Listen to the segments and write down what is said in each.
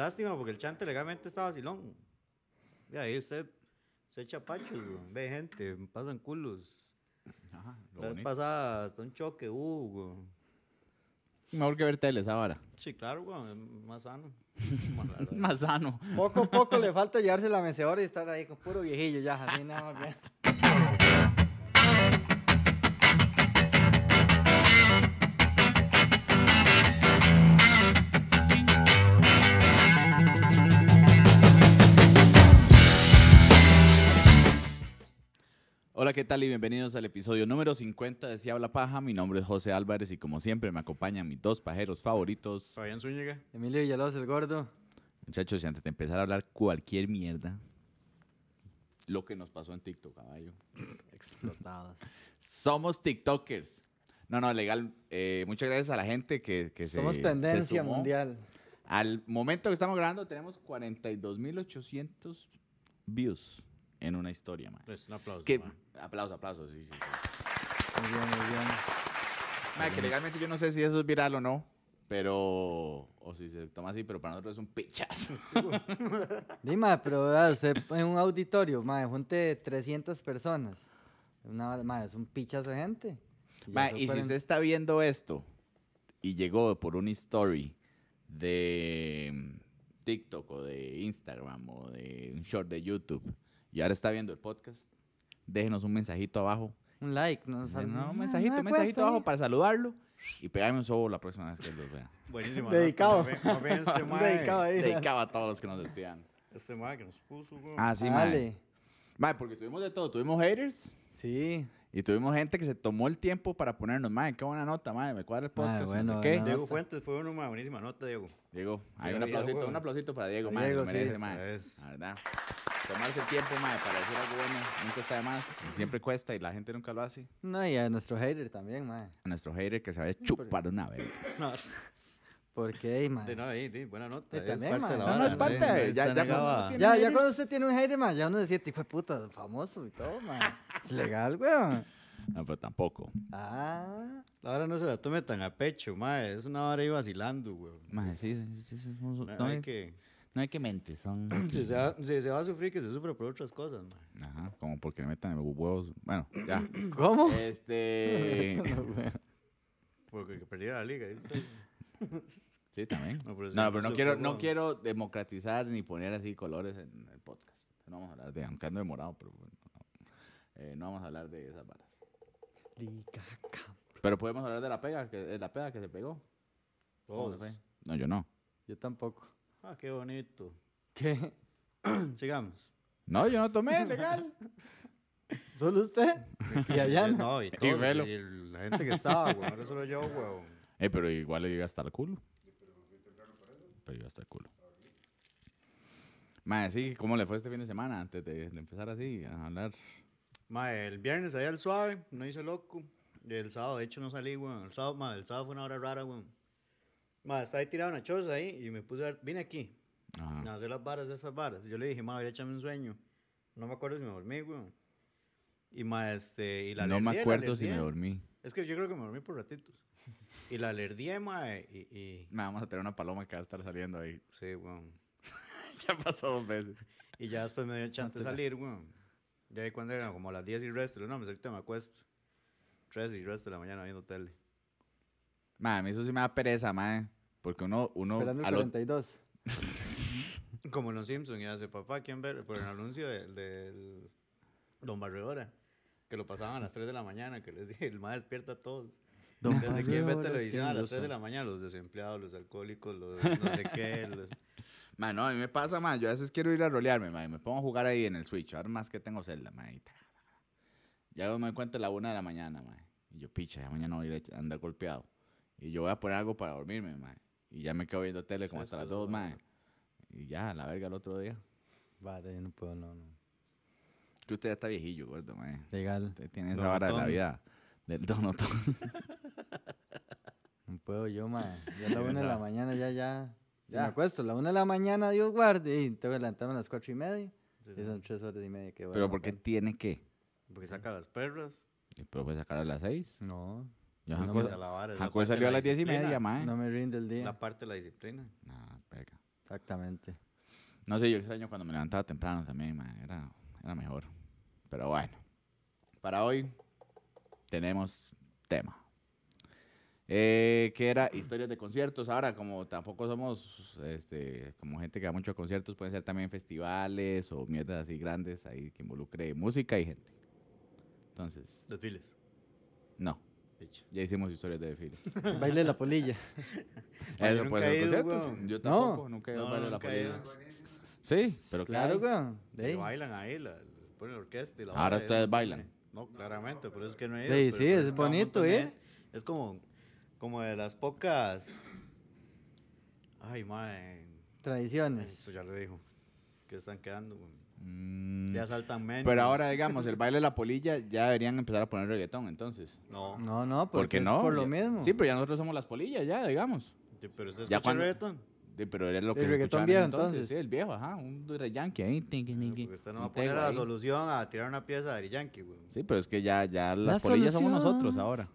lástima porque el chante legalmente está vacilón. Y ahí usted se echa pachos. Ve gente, pasan culos. Ajá, lo La vez bonito. pasada hasta un choque, weón. Mejor que ver teles ahora. Sí, claro, weón, es más sano. Más raro. Más sano. Poco a poco le falta llevarse la mecedora y estar ahí con puro viejillo ya, así nada más bien. Hola, ¿qué tal? Y bienvenidos al episodio número 50 de Si Habla Paja. Mi nombre es José Álvarez y como siempre me acompañan mis dos pajeros favoritos. Fabián Zúñiga. Emilio Villalobos, el gordo. Muchachos, y antes de empezar a hablar cualquier mierda, lo que nos pasó en TikTok, caballo. Explotados. Somos TikTokers. No, no, legal. eh, muchas gracias a la gente que, que se- Somos se tendencia sumó. mundial. Al momento que estamos grabando tenemos 42.800 views en una historia, man. Pues un aplauso. Que, ma. aplausos, aplausos, sí, sí, sí. Muy bien, muy bien. Que legalmente yo no sé si eso es viral o no, pero. O si se toma así, pero para nosotros es un pichazo. Dime, pero vea, usted en un auditorio, madre, junte 300 personas. Una, madre, es un pichazo de gente. Mae, y si usted está viendo esto y llegó por una story de mm, TikTok o de Instagram o de un short de YouTube y ahora está viendo el podcast, déjenos un mensajito abajo. Un like, no, No, no, un mensajito, un mensajito abajo para saludarlo y pegarme un sobo la próxima vez que los vea. Buenísimo. Dedicado. Bien este dedicado ahí. Dedicaba a todos los que nos despidan. Este mae que nos puso, weón. Ah, sí. Mae, porque tuvimos de todo. Tuvimos haters Sí. Y tuvimos gente que se tomó el tiempo para ponernos, mae, qué buena nota, mae, me cuadra el podcast. bueno, qué. Diego. Fuentes fue uno, mae, buenísima nota, Diego. Diego, hay un aplausito, Diego. un aplausito para Diego, mae, Diego, lo merece, sí, es. La verdad. Tomarse el tiempo, mae, para decir algo bueno, nunca está de más. Siempre cuesta y la gente nunca lo hace. No, y a nuestro hater también, madre. A nuestro hater que se va a chupar una vez. No, Porque, madre. de no, ahí, sí, buena nota. Sí, es también, parte de la mae. No, no, es parte ya- ya cuando Ya, ya usted tiene un hater, más, ya uno decía, tipo de puta, famoso y todo, man. Es legal, weón. No, pero tampoco. Ah. La hora no se la tome tan a pecho, mae. Es una hora ahí vacilando, weón. Mae, sí, sí, sí, sí, No, no, hay que... no hay que mentir, son... Si se, va, si se va a sufrir, que se sufra por otras cosas, mae. Ajá, como porque le metan huevos. Bueno, ya. ¿Cómo? Este... Porque que perdiera la liga. ¿viste? Sí, también. No, pero sí, No, pero no quiero, no quiero democratizar ni poner así colores en el podcast. No vamos a hablar de, aunque ando demorado, pero bueno, no, Eh, no vamos a hablar de esas varas. Pero podemos hablar de la pega, que, de la pega que se pegó. ¿Cómo fue? No, yo no. Yo tampoco. Ah, qué bonito. ¿Qué? Sigamos. No, yo no tomé, legal. ¿Solo usted? Y allá no. No, y, todos, Velo. y el- la gente que estaba, weón. Ahora solo yo, weón. Eh, pero igual le llega hasta el culo. Pero llega hasta el culo. Madre, sí, ¿cómo le fue este fin de semana? Antes de, de empezar así a hablar. Mae, el viernes ahí al suave, no hice loco. El sábado, de hecho, no salí, weón. El sábado, mae, el sábado fue una hora rara, weón. Mae, estaba ahí tirado una choza ahí y me puse a ver, vine aquí, Ajá. a hacer las varas de esas varas. Yo le dije, mae, echarme un sueño. No me acuerdo si me dormí, weón. Y mae, este, y la No me acuerdo si me dormí. Es que yo creo que me dormí por ratitos. Y la alerdié, mae, y, y... Nah, vamos a tener una paloma que va a estar saliendo ahí. Sí, weón. ya pasó dos veces. Y ya después me dio chance de Mátela. salir, weón. Ya ahí cuando eran como las 10 y resto, no, me ahorita me acuesto. 3 y resto de la mañana viendo tele. Madre, a mí eso sí me da pereza, madre. Porque uno, uno Esperando el a lo- 42. Como en Los Simpsons, y hace papá, ¿quién ver? Por el anuncio del, del Don Barredora, que lo pasaban a las 3 de la mañana, que les dije, el más despierta a todos. Don Desde quién ve televisión a ¿quién las lo 3 de la mañana, los desempleados, los alcohólicos, los no sé qué. Los... Madre, no, a mí me pasa, madre. Yo a veces quiero ir a rolearme, madre. Me pongo a jugar ahí en el Switch. Ahora más que tengo celda, madre. y ta, ta, ta. Ya me doy cuenta a la una de la mañana, madre. Y yo, picha, ya mañana voy a ir a andar golpeado. Y yo voy a poner algo para dormirme, madre. Y ya me quedo viendo tele como Sí, hasta las es dos, bueno. madre. Y ya, a la verga el otro día. Vale, yo no puedo, no, no. Que usted ya está viejillo, gordo, madre. Legal. Usted tiene esa vara de la vida del donotón. No puedo yo, man. Ya a la una de la mañana ya, ya. Si Ya. me acuesto, a la una de la mañana, Dios guarde. Y tengo que levantarme a las cuatro y media. Sí, Y son tres horas y media que voy Pero ¿por qué tiene que? Porque saca las perras. Y Pero puede sacar a las seis. No, Yo, No, a la de salió a la las diez y media, madre. no me rinde el día. La parte de la disciplina. Nah, verga. Exactamente. No sé, yo extraño cuando me levantaba temprano también, ma, Era, era mejor. Pero bueno. Para hoy tenemos tema. Eh, que era historias de conciertos. Ahora, como tampoco somos este, como gente que va mucho a conciertos, pueden ser también festivales o mierdas así grandes ahí que involucre música y gente. Entonces, Desfiles. no. Picha. Ya hicimos historias de desfile. Baile de la polilla. Eso puede ser ido, conciertos. weón. Yo No. tampoco, nunca he ido a No, bailar la nunca he ido. polilla. Sí, pero Claro, claro. weón. De bailan ahí, la, ponen la orquesta y la Ahora ustedes bailan. No, claramente, por eso es que no he ido. Sí, pero- sí, pero es bonito, ¿eh? gente. Es como, como de las pocas... Ay, mae, Tradiciones. eso ya lo dijo. Que están quedando. Mm, Ya saltan menos. Pero ahora, digamos, el baile de la polilla ya deberían empezar a poner reggaetón, entonces. No, No, no, ¿Por porque qué es no? por lo mismo. Sí, pero ya nosotros somos las polillas, ya, digamos. Sí, pero usted Ya cuando- reggaetón. Sí, pero era lo que El se reggaetón en viejo, entonces. Sí, el viejo, ajá, un yankee ahí. tinqui, tinqui, Porque usted no va a poner la ahí. solución a tirar una pieza de Yankee, weón. Sí, pero es que ya, ya las Las polillas somos nosotros ahora.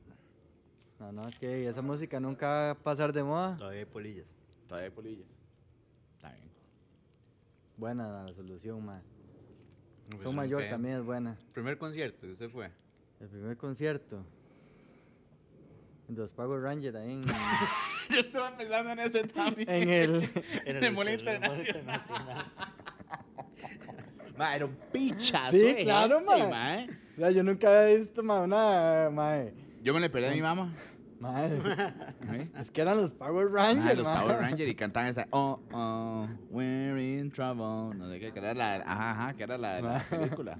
No, no, es que esa música nunca va a pasar de moda. Todavía hay polillas. Todavía hay polillas. Está bien. Buena la solución. No, pues Son mayor también es buena. Primer concierto que usted fue. El primer concierto. De los Power Rangers ahí en, Yo estaba pensando en ese también. en el... En el Mall Mall Internacional. Ma, era un pichazo. Sí, claro, gente, ma. ma, eh. Ya, yo nunca había visto ma, una... ma, Yo me le perdí a mi mamá. ma, ¿eh? es que eran los Power Ah, Rangers, los ma. Power Rangers y cantaban esa Oh, oh, we're in trouble. No sé qué, que era la, ajá, ajá, que era la, la película.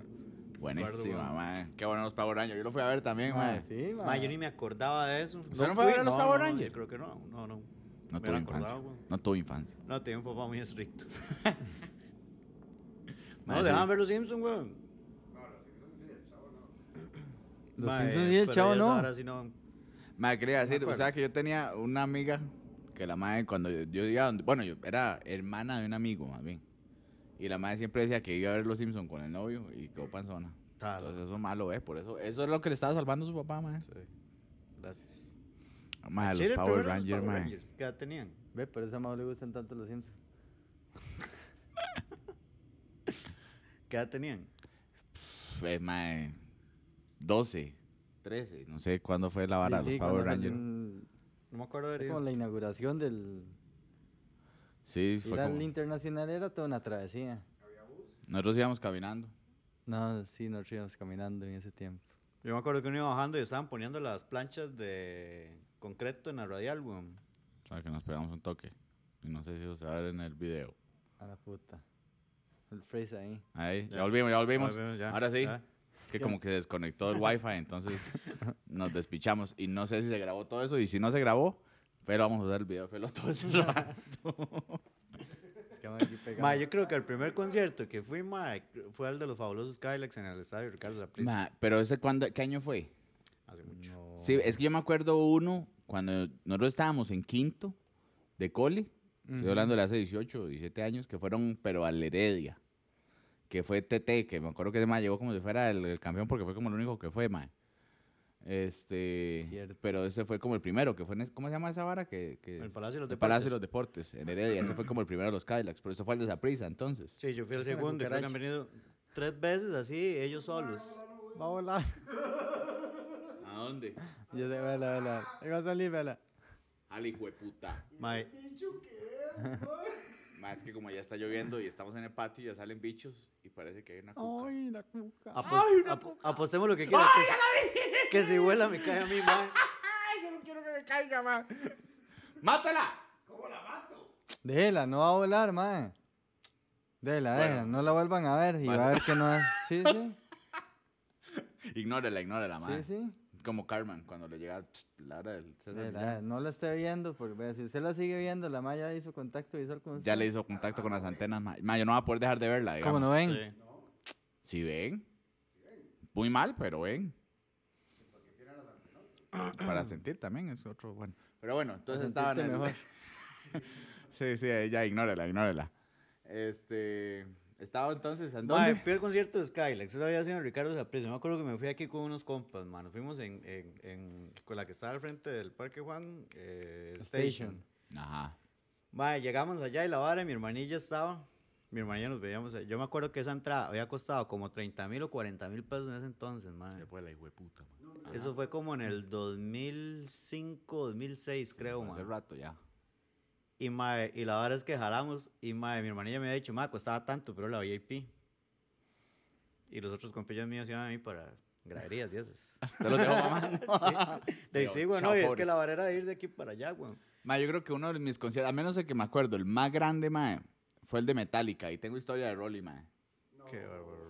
Buenísima. Qué bueno los Power Rangers. Yo lo fui a ver también, Ma, man. sí, yo ni me acordaba de eso. ¿Usted no fue a ver a los no, Power no, Rangers? creo que no, no, no. No Me tuve infancia. acordado, weón. No tuve infancia. No, tenía un papá muy estricto. No, sí. dejaban ver los Simpsons, weón. Los Ma, Simpsons y el chavo ellos no. Ahora sí no. Madre, quería decir, o sea, que yo tenía una amiga que la madre, cuando yo, yo iba bueno, yo era hermana de un amigo, más bien. Y la madre siempre decía que iba a ver Los Simpsons con el novio y quedó panzona. Tal. Entonces eso es malo, ¿eh? Por eso, eso es lo que le estaba salvando a su papá, madre. Sí. Gracias. Madre, los Power los Rangers, Power madre. Rangers, ¿Qué edad tenían? Ve, por eso a Mau le gustan tanto los Simpsons. ¿Qué edad tenían? Fue, madre, 12, 13, no sé cuándo fue la vara de Sí, sí, los Power Rangers. No me acuerdo de como la inauguración del... Sí, fue Ir al como... internacional era toda una travesía. Nosotros íbamos caminando. No, sí, nos íbamos caminando en ese tiempo. Yo me acuerdo que uno iba bajando y estaban poniendo las planchas de concreto en la radial, weón. O sea, que nos pegamos un toque. Y no sé si eso se va a ver en el video. A la puta. El freeze ahí. Ahí, ya, Ya. volvimos, ya volvimos. Ya volvimos, ya, Ahora sí. ya. Es que como que se desconectó el wifi, entonces nos despichamos. Y no sé si se grabó todo eso. Y si no se grabó, pero vamos a usar el video Felo todo ese rato. Ma, yo creo que el primer concierto que fui, ma, fue el de los fabulosos Skylax en el estadio Ricardo Saprissa. Ma, pero ese cuándo, ¿qué año fue? Hace mucho. No. Sí, es que yo me acuerdo uno cuando nosotros estábamos en quinto de cole. Estoy hablando de hace 18 o 17 años, que fueron, pero al Heredia. Que fue TT, que me acuerdo que ese ma llegó como si fuera el, el campeón porque fue como el único que fue, ma. Este, Cierto. pero ese fue como el primero, que fue en, ¿cómo se llama esa vara? Que, que El Palacio de los el Palacio de los Deportes. Deportes, en Heredia. ese fue como el primero de los Cadillacs, pero eso fue el de Saprissa, entonces. Sí, yo fui el segundo y creo que han venido tres veces así, ellos solos. Va a volar. ¿A dónde? Yo sé, vela, va a salir, vela. Al hijo de puta. Es que como ya está lloviendo y estamos en el patio, ya salen bichos y parece que hay una cuca. Ay, la cuca. apos- ap- apostemos lo que quieras. Que, si- que si vuela me cae a mí, ma. ¡Ay, yo no quiero que me caiga, ma! ¡Mátala! Déjela, no va a volar, mae. Déjela, Bueno. déjela. No la vuelvan a ver y Bueno. va a ver que no es. Sí, sí. Ignórela, ignórela, ma. Sí, sí. Como Carmen, cuando le llega pst, la hora del César no la esté viendo, porque vea, si usted la sigue viendo, la Maya hizo contacto visual con usted. Ya le hizo contacto con las antenas, ma. Ma, yo no voy a poder dejar de verla, digamos. ¿Cómo no ven? Sí. Si ven. Muy mal, pero ven. Para sentir también es otro, bueno. Pero bueno, entonces Para estaban en el- mejor. Sí, sí, ya ignórela, ignórela. Este, estaba entonces, ¿en Ma, dónde? fui al concierto de Skylax, eso había sido en Ricardo Saprissa. Me acuerdo que me fui aquí con unos compas, mano. Fuimos en, en, en- con la que estaba al frente del Parque Juan, eh, Station. Station. Ajá. Mae, llegamos allá y la vara, y mi hermanilla estaba. Mi hermanilla nos veíamos. Yo me acuerdo que esa entrada había costado como 30 mil o 40 mil pesos en ese entonces, mae. Se fue la hijueputa, man. Eso fue como en el 2005, 2006, creo, Hace mae. rato ya. Y, mae, y la verdad es que jalamos. Y mae, mi hermanilla me había dicho, mae, costaba tanto, pero la VIP. Y los otros compillos míos iban a mí para graderías esas. ¿Te lo dejo, mamá? sí, Digo, sí, güey, no, y es que la vara era de ir de aquí para allá, güey. Ma, yo creo que uno de mis conciertos, al menos el que me acuerdo, el más grande, ma, fue el de Metallica. Y tengo historia de Rolly, ma. Qué bárbaro.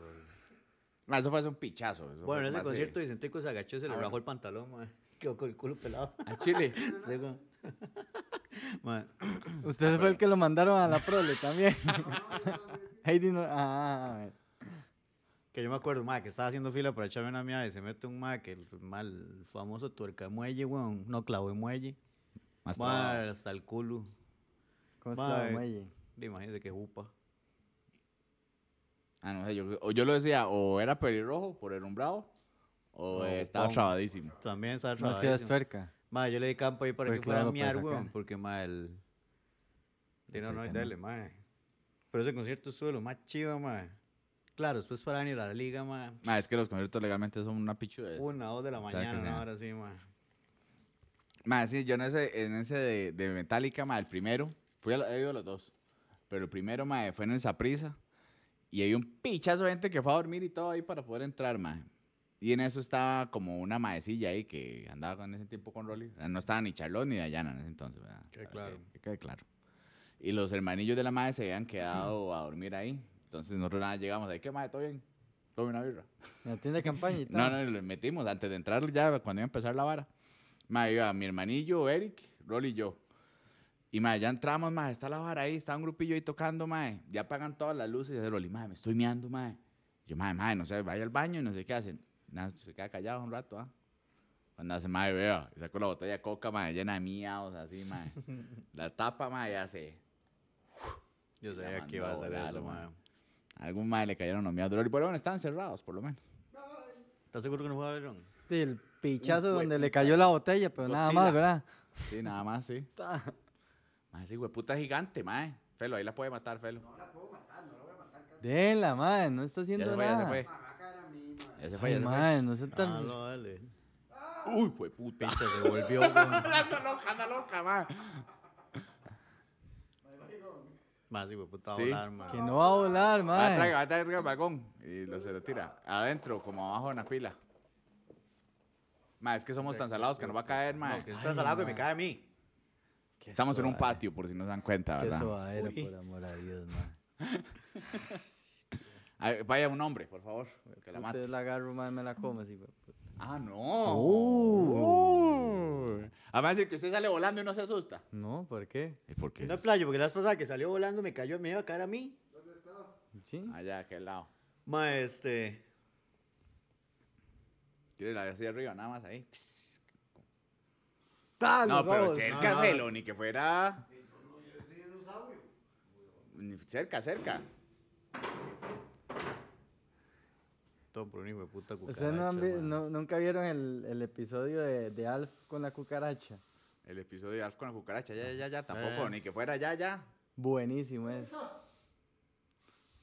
Ma, eso fue hace un pichazo. eso Bueno, en ese más de- concierto Vicentico se agachó y se le Ah, rajó bueno. el pantalón, mae. Quedó con el culo pelado. A Chile. Sí, güey. Usted fue el que lo mandaron a la prole también. Heidi no. Ah, que yo me acuerdo, mae, que estaba haciendo fila para echarme una mía y se mete un mae que el, mal famoso tuerca muelle, weón. No clavo de muelle. Más hasta el culo. ¿cómo estaba Mae. muelle? Imagínese que jupa. Ah, no sé, yo, yo lo decía, o era pelirrojo por el umbrado, o No, eh, estaba trabadísimo. También estaba No es que es trabadísimo. tuerca. Mae, yo le di campo ahí para Pues que fuera a claro, miar, para weón. Porque, mae, el... Sí, no, no, dale, mae. Pero ese concierto estuvo lo más chido, mae. Claro, después para venir a la liga, mae. Ma, es que los conciertos legalmente son una pichudez. Una, dos de la mañana, una hora sí, mae. Ma, sí, yo en ese, en ese de, de Metallica, ma, el primero, fui a, he ido a los dos, pero el primero, ma, fue en el Saprisa, y hay un pichazo de gente que fue a dormir y todo ahí para poder entrar, ma. Y en eso estaba como una maecilla ahí que andaba con ese tiempo con Rolly. No estaba ni Charlotte ni Dayana en ese entonces, ¿verdad? Quede Para claro. Que, que quede claro. Y los hermanillos de la madre se habían quedado a dormir ahí. Entonces nosotros nada llegamos ahí, ¿qué madre? ¿Todo bien? Tome una birra. En la tienda de campaña y No, tal. no, lo metimos antes de entrar ya, cuando iba a empezar la vara. Ma, iba mi hermanillo, Eric, Rolly y yo. Y ma, ya entramos, ma, está la vara ahí, está un grupillo ahí tocando, ma. Ya apagan todas las luces y dice Rolly, ma, me estoy meando, ma. Yo, ma, ma, no sé, vaya al baño y no sé qué hacen. Nada, se queda callado un rato, ¿ah? Cuando hace, ma, vea, y sacó la botella de coca, ma, llena de miados, así, ma. la tapa, ma, ya se... Yo Y la sabía que iba a a eso. A algún ma le cayeron los miados de Rolly, pero bueno, estaban cerrados, por lo menos. ¿Estás seguro que no fue a Verón? Sí, el pichazo donde le cayó la botella, pero nada Godzilla. más, ¿verdad? Sí, nada más, sí. Ma, ese hueputa gigante, ma. Felo, ahí la puede matar, Felo. Denla, madre, no está Ya haciendo se fue, ya se nada. fue. Ya se fue, Ay, ya se fue. madre, no se tan... Ah, no, dale. Uy, hueputa. Picha, se volvió. Anda loca, anda loca, ma. Más, sí, puta, a Sí. volar, mae. Que no va a volar, Va, madre. traiga, va, traiga el balcón. Y lo se lo tira. Adentro, como abajo de una pila. Ma, es que somos tan salados que nos va a caer, ma. No, que está salado que me cae a mí. Qué Estamos en un suave, patio, por si no se dan cuenta, Qué ¿verdad? suadero, Uy. por amor a Dios, madre. Ay, Vaya un hombre, por favor. Que la mate. Usted la agarro, madre, me la come, güey. Ah, no. Uh. Uy. Además, decir que usted sale volando y no se asusta. No, ¿por qué? ¿Y por qué? En la playa, porque la vez pasada que salió volando me cayó, me iba a caer a mí. Sí. Allá, aquel lado. Ma, este. Tiene la así arriba, nada más ahí. ¡Ah, No, pero ojos! cerca, no. Felo, ni que fuera. Ni cerca, cerca. Por un hijo de puta cucaracha. ¿Ustedes no han vi- no- nunca vieron el, el episodio de, de Alf con la cucaracha? El episodio de Alf con la cucaracha, ya, ya, ya, ya, tampoco, Eh. ni que fuera ya, ya. Buenísimo es.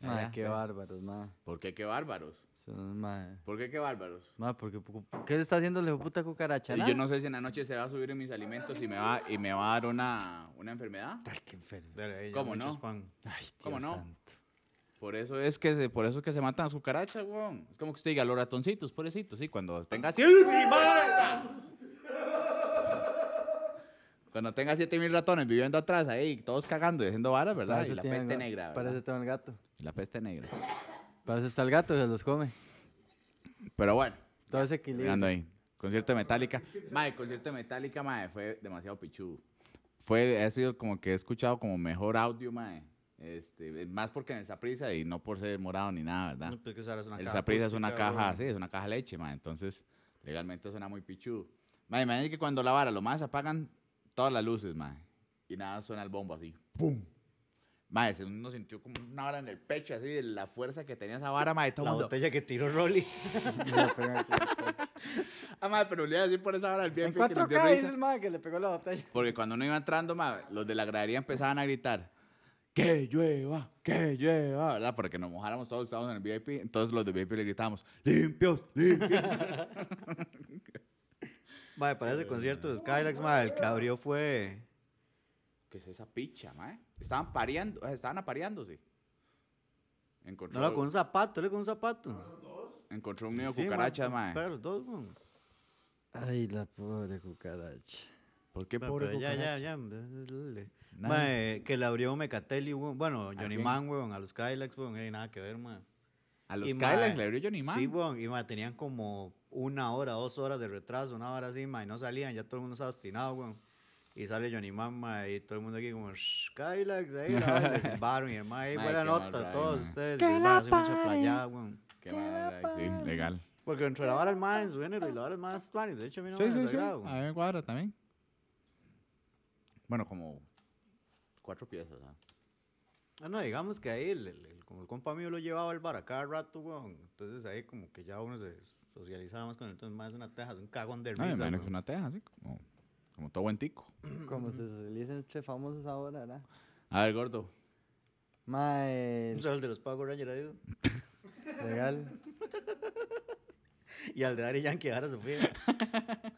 Ya, Madre, qué bárbaros, madre. ¿Por qué qué bárbaros? Son, madre. ¿Por qué qué bárbaros? Madre, porque, ¿qué está haciendo de puta cucaracha? Y yo no sé si en la noche se va a subir en mis alimentos y me va, y me va a dar una, una enfermedad. Ay, qué ya ¿Cómo no? Ay, Dios ¿Cómo no? santo. Por eso es que se, por eso es que se matan las cucarachas, weón. Es como que usted diga, los ratoncitos, pobrecitos, sí, cuando tenga siete Cuando tenga siete mil ratones viviendo atrás ahí, todos cagando y haciendo varas, ¿verdad? Y la peste negra, ¿verdad? eso tengo el gato. Y la peste negra. Para eso está el gato, se los come. Pero bueno, Todo ese equilibrio. ahí. Concierto de Metallica. Mae, concierto de Metallica, mae, fue demasiado pichudo. Fue, ha sido como que he escuchado como mejor audio, mae. Este, más porque en el Saprisa y no por ser morado ni nada, ¿verdad? No, es una El caja Saprissa es una caja, sí, es una caja leche, ma. Entonces, legalmente suena muy pichudo. Ma, imagínate que cuando la vara, lo más apagan todas las luces, ma. Y nada, suena el bombo así. ¡Pum! Ma, ese uno sintió como una vara en el pecho, así, de la fuerza que tenía esa vara, ma. Y todo La mundo- botella que tiró Rolly. Ah, madre, pero le iba a decir por esa En VIP que nos dio 4K dice el mae que le pegó la botella. Porque cuando uno iba entrando, madre, los de la gradería empezaban a gritar. Que llueva, que llueva, ¿verdad? Porque nos mojáramos todos, estábamos en el VIP. Entonces los de VIP le gritábamos, limpios, limpios. Mae, para ese concierto de Skylax, mae, el que abrió fue. ¿Qué es esa picha, mae? Estaban pareando, eh, estaban apareándose. Encontró, No, no, con un zapato, él con un zapato. encontró un nido de Sí, cucarachas. Pero los dos, weón. Ay, la pobre cucaracha. ¿Por qué pobre pero ya, cucaracha? ya, ya. dale. Nada. Mae, que le abrió Mecatelli, weón. Bueno, Johnny quién? Man, weón, a los Skylax, weón, no nada que ver, mae. A los Kylax le abrió Johnny Man. Sí, weón, y mae, tenían como una hora, dos horas de retraso, una hora así, mae, y no salían, ya todo el mundo estaba obstinado, weón. Y sale Johnny Man, mae, y todo el mundo aquí como, "Shh, Skylax, ahí, la vara", le silbaron, y mae, buena nota, mal todos ustedes, y el mae hace mucha playa, weón. Qué mala, sí, legal. Porque entre la vara el mae en su género y la vara el mae de hecho a mí no Sí, me sí, sí. A mí me cuadra también. Bueno, como cuatro piezas. ¿ah? Ah, no, digamos que ahí, el, el- el- como el compa mío lo llevaba al bar a cada rato, weón. Entonces ahí como que ya uno se socializaba más con él. Entonces más es una teja, es un cagón de No, risa. que es una teja, así como, como todo buen tico. Como se socializan entre famosos ahora, ¿verdad? A ver, gordo. Mae, Un saludo al de los Power Rangers ha ido. legal. Y al de Ari Yankee, ahora Sofía.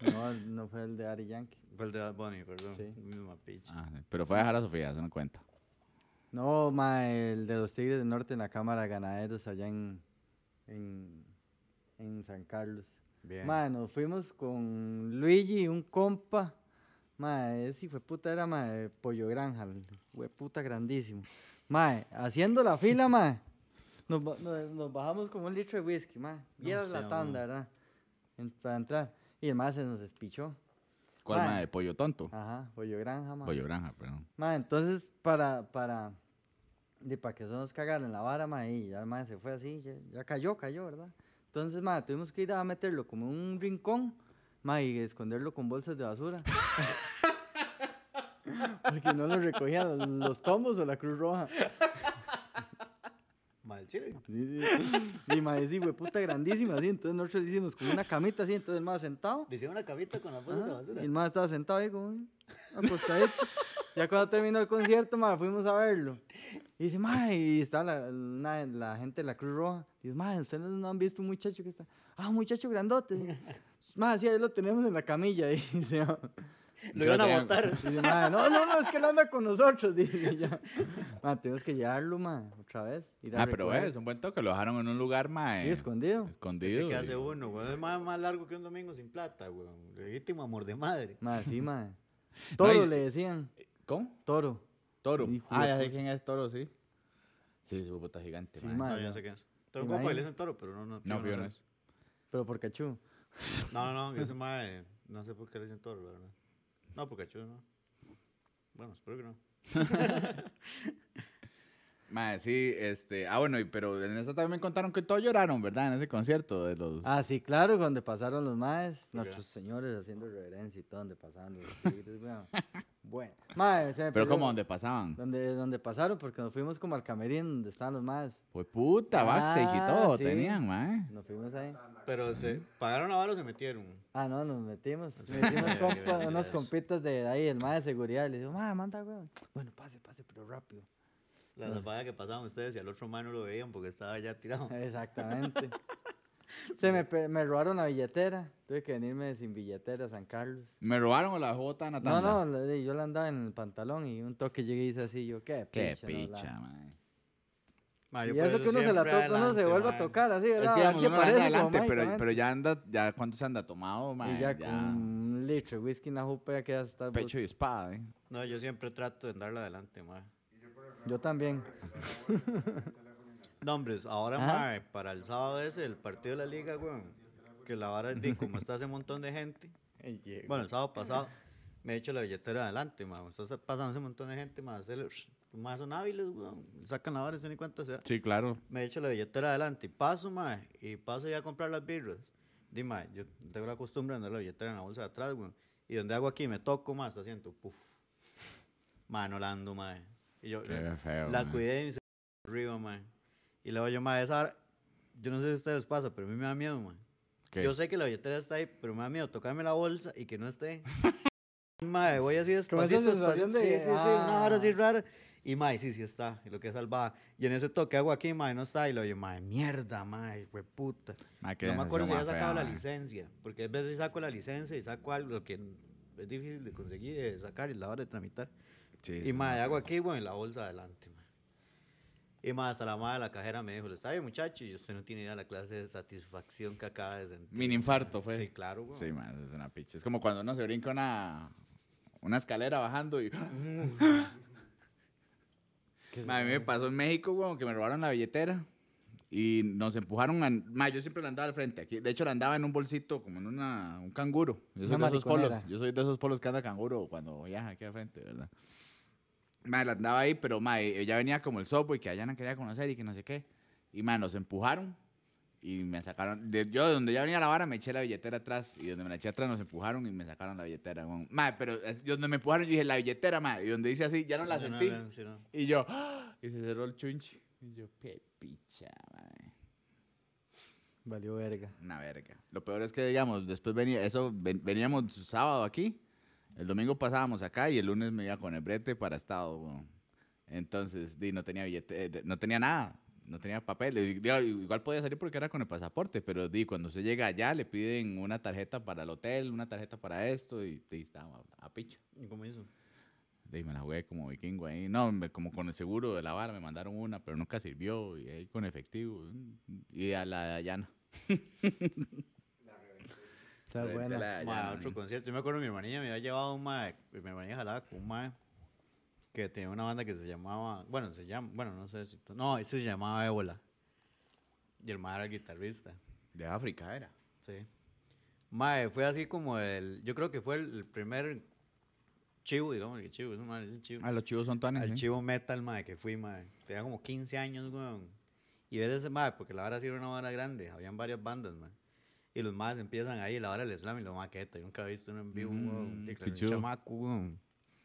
No, no fue el de Ari Yankee. Fue el de Bad Bunny, perdón. Sí. Misma picha. Ah, sí, pero fue a dejar a Sofía, se no cuenta. No, mae, el de los Tigres del Norte en la Cámara de Ganaderos allá en, en, en San Carlos. Bien. Mae, nos fuimos con Luigi, un compa. Mae, ese fue puta, era mae, pollo granja, fue puta grandísimo. Mae, haciendo la fila, mae. Nos, nos, nos bajamos como un litro de whisky, mae. Y No era la tanda, ¿verdad? En- para entrar. Y el mae se nos despichó. ¿Cuál Mae. mae? de pollo tonto? Ajá, pollo granja, mae. Pollo granja, perdón. Ma, entonces, para, para, de, para que eso nos cagara en la vara, ma, y ya, ma, se fue así, ya, ya cayó, cayó, ¿verdad? Entonces, ma, tuvimos que ir a meterlo como en un rincón, ma, y esconderlo con bolsas de basura. Porque no lo recogían los tomos o la Cruz Roja. Mal chile. Sí, sí. Y, ma, sí, fue puta grandísima, así, entonces nosotros le hicimos como una camita así, entonces el ma sentado. Le hicieron una cabita con las bolsas de basura. Y el man estaba sentado ahí como acostadito. ya cuando terminó el concierto, ma, fuimos a verlo. Y dice, ma, y está la, una- la gente de la Cruz Roja. Y dice, ma, ustedes no han visto un muchacho que está. Ah, un muchacho grandote. Ma, sí, ahí lo tenemos en la camilla. Y dice. Lo iban a ma, no, no, no, es que él anda con nosotros. Dice, ya. Ma, tenemos que llevarlo, ma, otra vez. ir a Ah, pero recoger. es un buen toque, lo dejaron en un lugar, mae. Sí, escondido. Escondido. Este que hace uno, weón. Es más, más largo que un domingo sin plata, weón. Legítimo amor de madre. Ma, sí, ma. Toro y- le decían. ¿Cómo? Toro. Toro. Hijo Ah, ya sé quién es Toro, sí. Sí, su puta gigante, Sí, mae. No, yo sé qué es. Tengo le dicen toro, pero no, no. Es. Pero por cachú. No, no, no, ese mae, no sé por qué le dicen toro, la verdad. No, porque chulo, no. Bueno, espero que no. Mae, sí, este. Ah, bueno, y- pero en eso también me contaron que todos lloraron, ¿verdad? En ese concierto de los. Ah, sí, claro, donde pasaron los maes, nuestros señores haciendo reverencia y todo, donde pasaron los tigres. Bueno, se me pero como donde pasaban. Donde, donde pasaron, porque nos fuimos como al camerín donde estaban los maes. Fue puta, backstage y Ah, todo, sí. tenían, mae. Nos fuimos ahí. Pero se pagaron la vara o se metieron. Ah, no, nos metimos. Sí, Metimos compa- unos compitas de ahí, el mae de seguridad. Y le digo, mae, manda, weón. Bueno, pase, pase, pero rápido. La salvada que pasaban ustedes y al otro mae no lo veían porque estaba ya tirado. Exactamente. Se me, pe- me robaron la billetera. Tuve que venirme sin billetera a San Carlos. Me robaron o la jota No, no, yo la andaba en el pantalón y un toque llegué y hice así, yo, qué Qué picha. no, la- picha, mae. Mae, yo Y por eso que uno se la siempre toca, uno se adelante, vuelve a tocar así, Es ¿verdad? que digamos, Aquí uno anda aparece como adelante, pero, mágicamente. pero ya anda, ya cuánto se anda tomado, mae. Y ya, con un litro de whisky en la jupa ya queda hasta... pecho y espada, eh. No, yo siempre trato de darle adelante, mae. Yo también. No, hombres, ahora, mae, para el sábado ese, el partido de la liga, weón. Que la vara es de como está ese montón de gente. Bueno, el sábado pasado me he hecho la billetera adelante, mae. Está pasando ese montón de gente, mae. Más son hábiles, weón. Sacan la vara y se ni cuenta se da. Sí, claro. Me he hecho la billetera adelante y paso, mae. Y paso ya a comprar las birras. Dime, mae, yo tengo la costumbre de andar la billetera en la bolsa de atrás, weón. Y donde hago aquí, me toco, más está haciendo, puf. Mae, no la ando, mae. Y yo, Qué feo, la mae. cuidé y se arriba, mae. Y luego yo, mae, esa vara- yo no sé si a ustedes les pasa, pero a mí me da miedo, mae. ¿Qué? Yo sé que la billetera está ahí, pero me da miedo tocarme la bolsa y que no esté. Mae, voy así despacito, sensación despacito. de- Sí, sí, sí, una hora así ah. rara. Y mae, sí, sí está. Y lo que es salvada. Y en ese toque hago aquí, mae, no está. Y lo oye, mae, mierda, mae, fue puta. Mae, No me acuerdo si había sacado fea, la mae. licencia. Porque a veces saco la licencia y saco algo que es difícil de conseguir, de sacar y la hora de tramitar. Sí, Y sí, mae, hago aquí, bueno, y la bolsa adelante, mae. Y mae, hasta la madre de la cajera me dijo, está bien, muchacho, y usted no tiene idea de la clase de satisfacción que acaba de sentir. Mini infarto fue. Sí, claro, güey. Sí, man, es una picha. Es como cuando uno se brinca una, una escalera bajando y... Ma, a mí me pasó en México, weón, que me robaron la billetera y nos empujaron a... Ma, yo siempre la andaba al frente. Aquí, de hecho, la andaba en un bolsito, como en una, un canguro. Yo soy Una de esos polos. Yo soy de esos polos que anda canguro cuando viaja aquí al frente, ¿verdad? Ma, la andaba ahí, pero, ma, ella venía como el sopo y que allá no quería conocer y que no sé qué. Y, ma, nos empujaron y me sacaron... De, yo, de donde ya venía la vara, me eché la billetera atrás. Y donde me la eché atrás, nos empujaron y me sacaron la billetera, weón. Ma, pero donde me empujaron, yo dije, la billetera, ma. Y donde dice así, ya no la no, sentí. no, sí, no. Y yo, ¡ah! y se cerró el chunchi. Y yo, qué picha, mae. Valió verga. Una verga. Lo peor es que, digamos, después venía, eso, ven- veníamos sábado aquí, el domingo pasábamos acá y el lunes me iba con el brete para Estado. Entonces, di, no tenía billete, eh, no tenía nada, no tenía papel. Y, digo, igual podía salir porque era con el pasaporte, pero di, cuando se llega allá le piden una tarjeta para el hotel, una tarjeta para esto y, di, estaba a picha. ¿Y cómo hizo? Ahí me la jugué como vikingo ahí. No, me- como con el seguro de la vara me mandaron una, pero nunca sirvió. Y ahí con efectivo. mm, Y a la de Ayana. Está buena. la Ma, otro concierto. Yo me acuerdo mi hermanilla me había llevado un mae, mi hermanilla jalaba con un mae que tenía una banda que se llamaba, bueno, se llama, bueno, no sé si, to- no, ese se llamaba Ébola. Y el mae era el guitarrista, De África era. sí. Mae, fue así como el, yo creo que fue el, el primer chivo, digamos, que chivo, es un mae, es un chivo. Ah, los chivos son tuanes. al ¿sí? chivo metal, mae, que fui, mae. Tenía como 15 años, weón. Y ver ese mae, porque la vara sí era una vara grande, habían varias bandas, mae. Y los más empiezan ahí, la hora del slam y la maqueta. Yo nunca he visto uno en vivo, Mm, un chamaco, weón.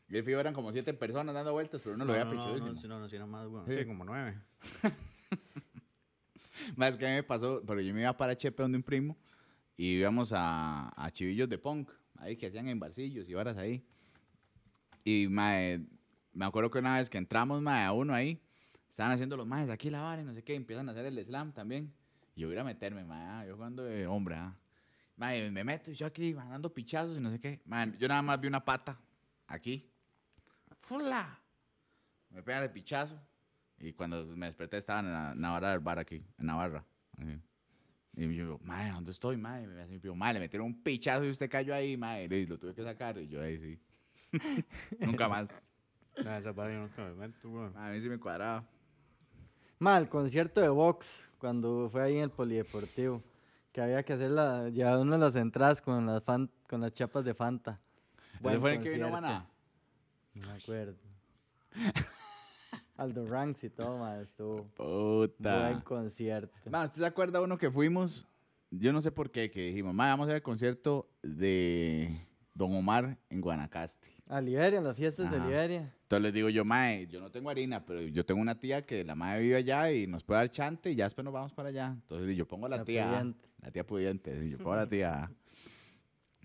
Y el fijo eran como siete personas dando vueltas, pero uno lo no, veía no, no, pichudísimo. no, no, no, sí, era más, weón. Sí. Sí, como nueve. Más que a mí me pasó, pero yo me iba para Chepe donde un primo y íbamos a, a chivillos de punk, ahí que hacían en barcillos y varas ahí. Y mae, me acuerdo que una vez que entramos mae, a uno ahí, estaban haciendo los maes aquí la vara y no sé qué, y empiezan a hacer el slam también. Y yo voy a meterme, ah, yo jugando de hombre, ah. Me meto y yo aquí mae, dando pichazos y no sé qué. Mae, yo nada más vi una pata aquí. ¡Fula! Me pegan el pichazo. Y cuando me desperté estaban en la, barra del bar aquí, en Navarra. así. Y yo, mae, ¿dónde estoy, mae? Me primo, mae, le metieron un pichazo y usted cayó ahí, mae. Y lo tuve que sacar. Y yo ahí sí. Nunca más. No, esa vara yo nunca me meto, weón. A mí sí me cuadraba. Ma, el concierto de box, cuando fue ahí en el polideportivo, que había que hacer la, llevar uno las entradas con las, fan, con las chapas de Fanta. ¿Ese Buen fue el que vino. Maná? No me acuerdo. Aldo Ranks y todo, ma, estuvo Puta. buen concierto. Ma, ¿usted se acuerda uno que fuimos? Yo no sé por qué, que dijimos, vamos a ver el concierto de Don Omar en Guanacaste. A Liberia, en las fiestas de Ajá. Liberia. Entonces les digo yo, mae, yo no tengo harina, pero yo tengo una tía que la mae vive allá y nos puede dar chante y ya después nos vamos para allá. Entonces yo pongo a la, La tía, pudiente. la tía pudiente, yo pongo a la tía.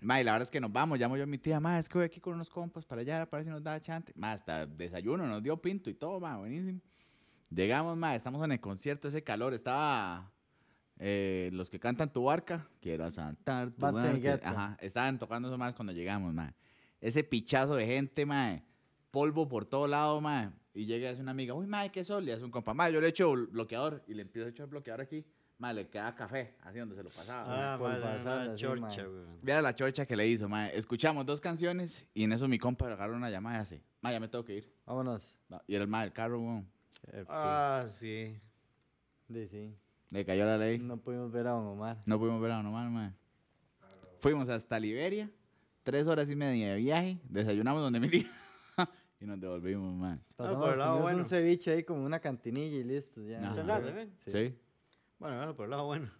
Mae, la verdad es que nos vamos, llamo yo a mi tía, mae, es que voy aquí con unos compas para allá, para ver si nos da chante. Mae, hasta desayuno, nos dio pinto y todo, mae, buenísimo. Llegamos, mae, estamos en el concierto, ese calor, estaba... eh, los que cantan tu barca, quiero saltar tu Bate y barca. Ajá, estaban tocando eso más cuando llegamos, mae. Ese pichazo de gente, mae. Polvo por todo lado, mae. Y llega y hace una amiga, uy, mae, ¿qué sol? Y hace un compa, mae, yo le echo bl- bloqueador. Y le empiezo a echar bloqueador aquí. Mae, le queda café, así donde se lo pasaba. mae. Ah, una así, chorcha, mae. Mira la chorcha que le hizo, mae. Escuchamos dos canciones y en eso mi compa agarró una llamada y hace, mae, ya me tengo que ir. Vámonos. Y era el mae del carro, weón. Ah, sí. sí, sí. Le cayó la ley. No pudimos ver a Don Omar. No pudimos ver a Don Omar, mae. Fuimos hasta Liberia, tres horas y media de viaje, desayunamos donde mi tía y nos devolvimos, mae. Pasamos por el lado bueno. un ceviche ahí como una cantinilla y listo. Ya. Ajá. ¿Se anda, se ve? ¿Sí? Bueno, bueno, por el lado bueno.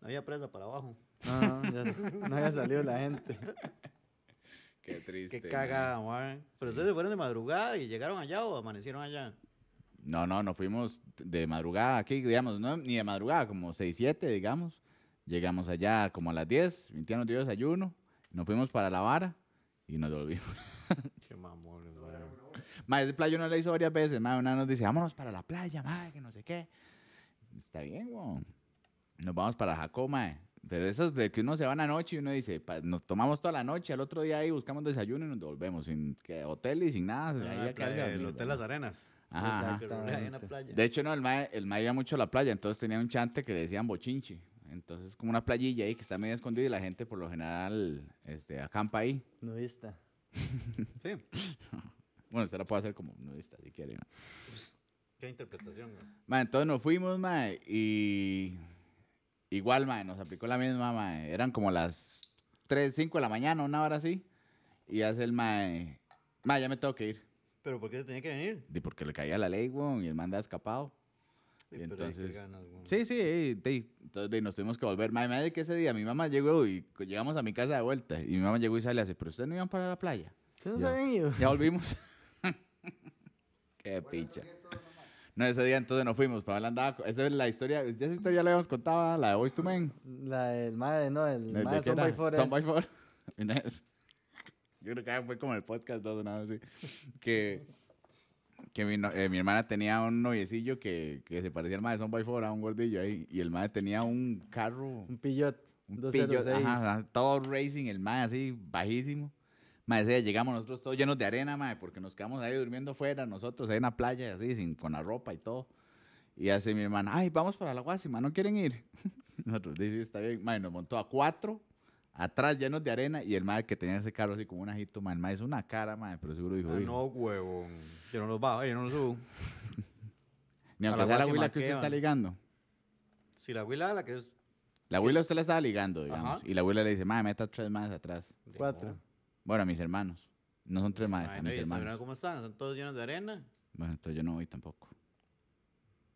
No había presa para abajo. No, no, ya no había salido la gente. Qué triste. Qué cagada, man. Pero ustedes se fueron de madrugada y llegaron allá o amanecieron allá. No, no, nos fuimos de madrugada aquí, digamos, no, ni de madrugada, como 6, 7, digamos. Llegamos allá como a las 10, Vintia nos dio desayuno, nos fuimos para la vara y nos devolvimos. Qué mamones, mae. Ese playo no le hizo varias veces, mae, una nos dice, vámonos para la playa, mae, que no sé qué. Está bien, weón. Nos vamos para Jacó, mae. Pero eso es de que uno se va una noche y uno dice, pa- nos tomamos toda la noche, al otro día ahí buscamos desayuno y nos devolvemos, sin que hotel y sin nada. ahí Ah, a quedarse a playa, el dormir, Hotel ¿verdad? Las Arenas. Ajá, ajá. En la playa. De hecho, no, el mae, el mae iba mucho a la playa, entonces tenía un chante que le decían bochinche. Entonces, como una playilla ahí que está medio escondida y la gente por lo general este, acampa ahí. Nudista. Sí. Bueno, usted la puede hacer como nudista si quiere. ¿no? Qué interpretación. Ma, entonces nos fuimos, ma, y igual, ma, nos aplicó la misma, ma. Eran como las 3, 5 de la mañana, una hora así. Y hace el ma, ma, ya me tengo que ir. ¿Pero por qué se tenía que venir? Di, porque le caía la ley, weón, y el man andaba escapado. Sí, Y pero hay que entonces- ganas. Sí, sí, di, entonces nos tuvimos que volver. Ma, de que ese día mi mamá llegó y llegamos a mi casa de vuelta. Y mi mamá llegó y sale así, pero ustedes no iban para la playa. ¿Ustedes no habían ido? Ya volvimos. Qué picha. No, ese día entonces nos fuimos. Pablo andaba. Esa es la historia. ya Esa historia la habíamos contado, ¿ah? la de Boys to Men. La del madre, no, el ¿De- madre de Son by Four. Son by Four. Yo creo que fue como el podcast dos una vez así. Que, que mi, eh, mi hermana tenía un noviecillo que, que se parecía al madre Son by Four, a un gordillo ahí. Y el madre tenía un carro. Un pillot. Un 206. pillo, ajá, todo racing, el mae así, bajísimo. Día llegamos nosotros todos llenos de arena, mae, porque nos quedamos ahí durmiendo afuera, nosotros ahí en la playa, así, sin, con la ropa y todo. Y hace mi hermana, ay, vamos para la Guasima, ¿no quieren ir? Nosotros, sí, está bien. Mae, nos montó a cuatro, atrás llenos de arena, y el mae que tenía ese carro así como un ajito, mae, el mae es una cara, mae, pero seguro dijo, Ah, "Hijo". no, huevón. Yo no los bajo, yo no los subo. ni a aunque la sea la huila que ¿qué usted está ligando. Si la huila la que es... La ¿Qué huila usted la estaba ligando, digamos, Ajá. y la huila le dice, mae, meta tres más atrás. Cuatro. Bueno, a mis hermanos. No son tres más, Ay, a mis ¿y esa hermanos. ¿Cómo están? ¿Están todos llenos de arena? Bueno, entonces yo no voy tampoco.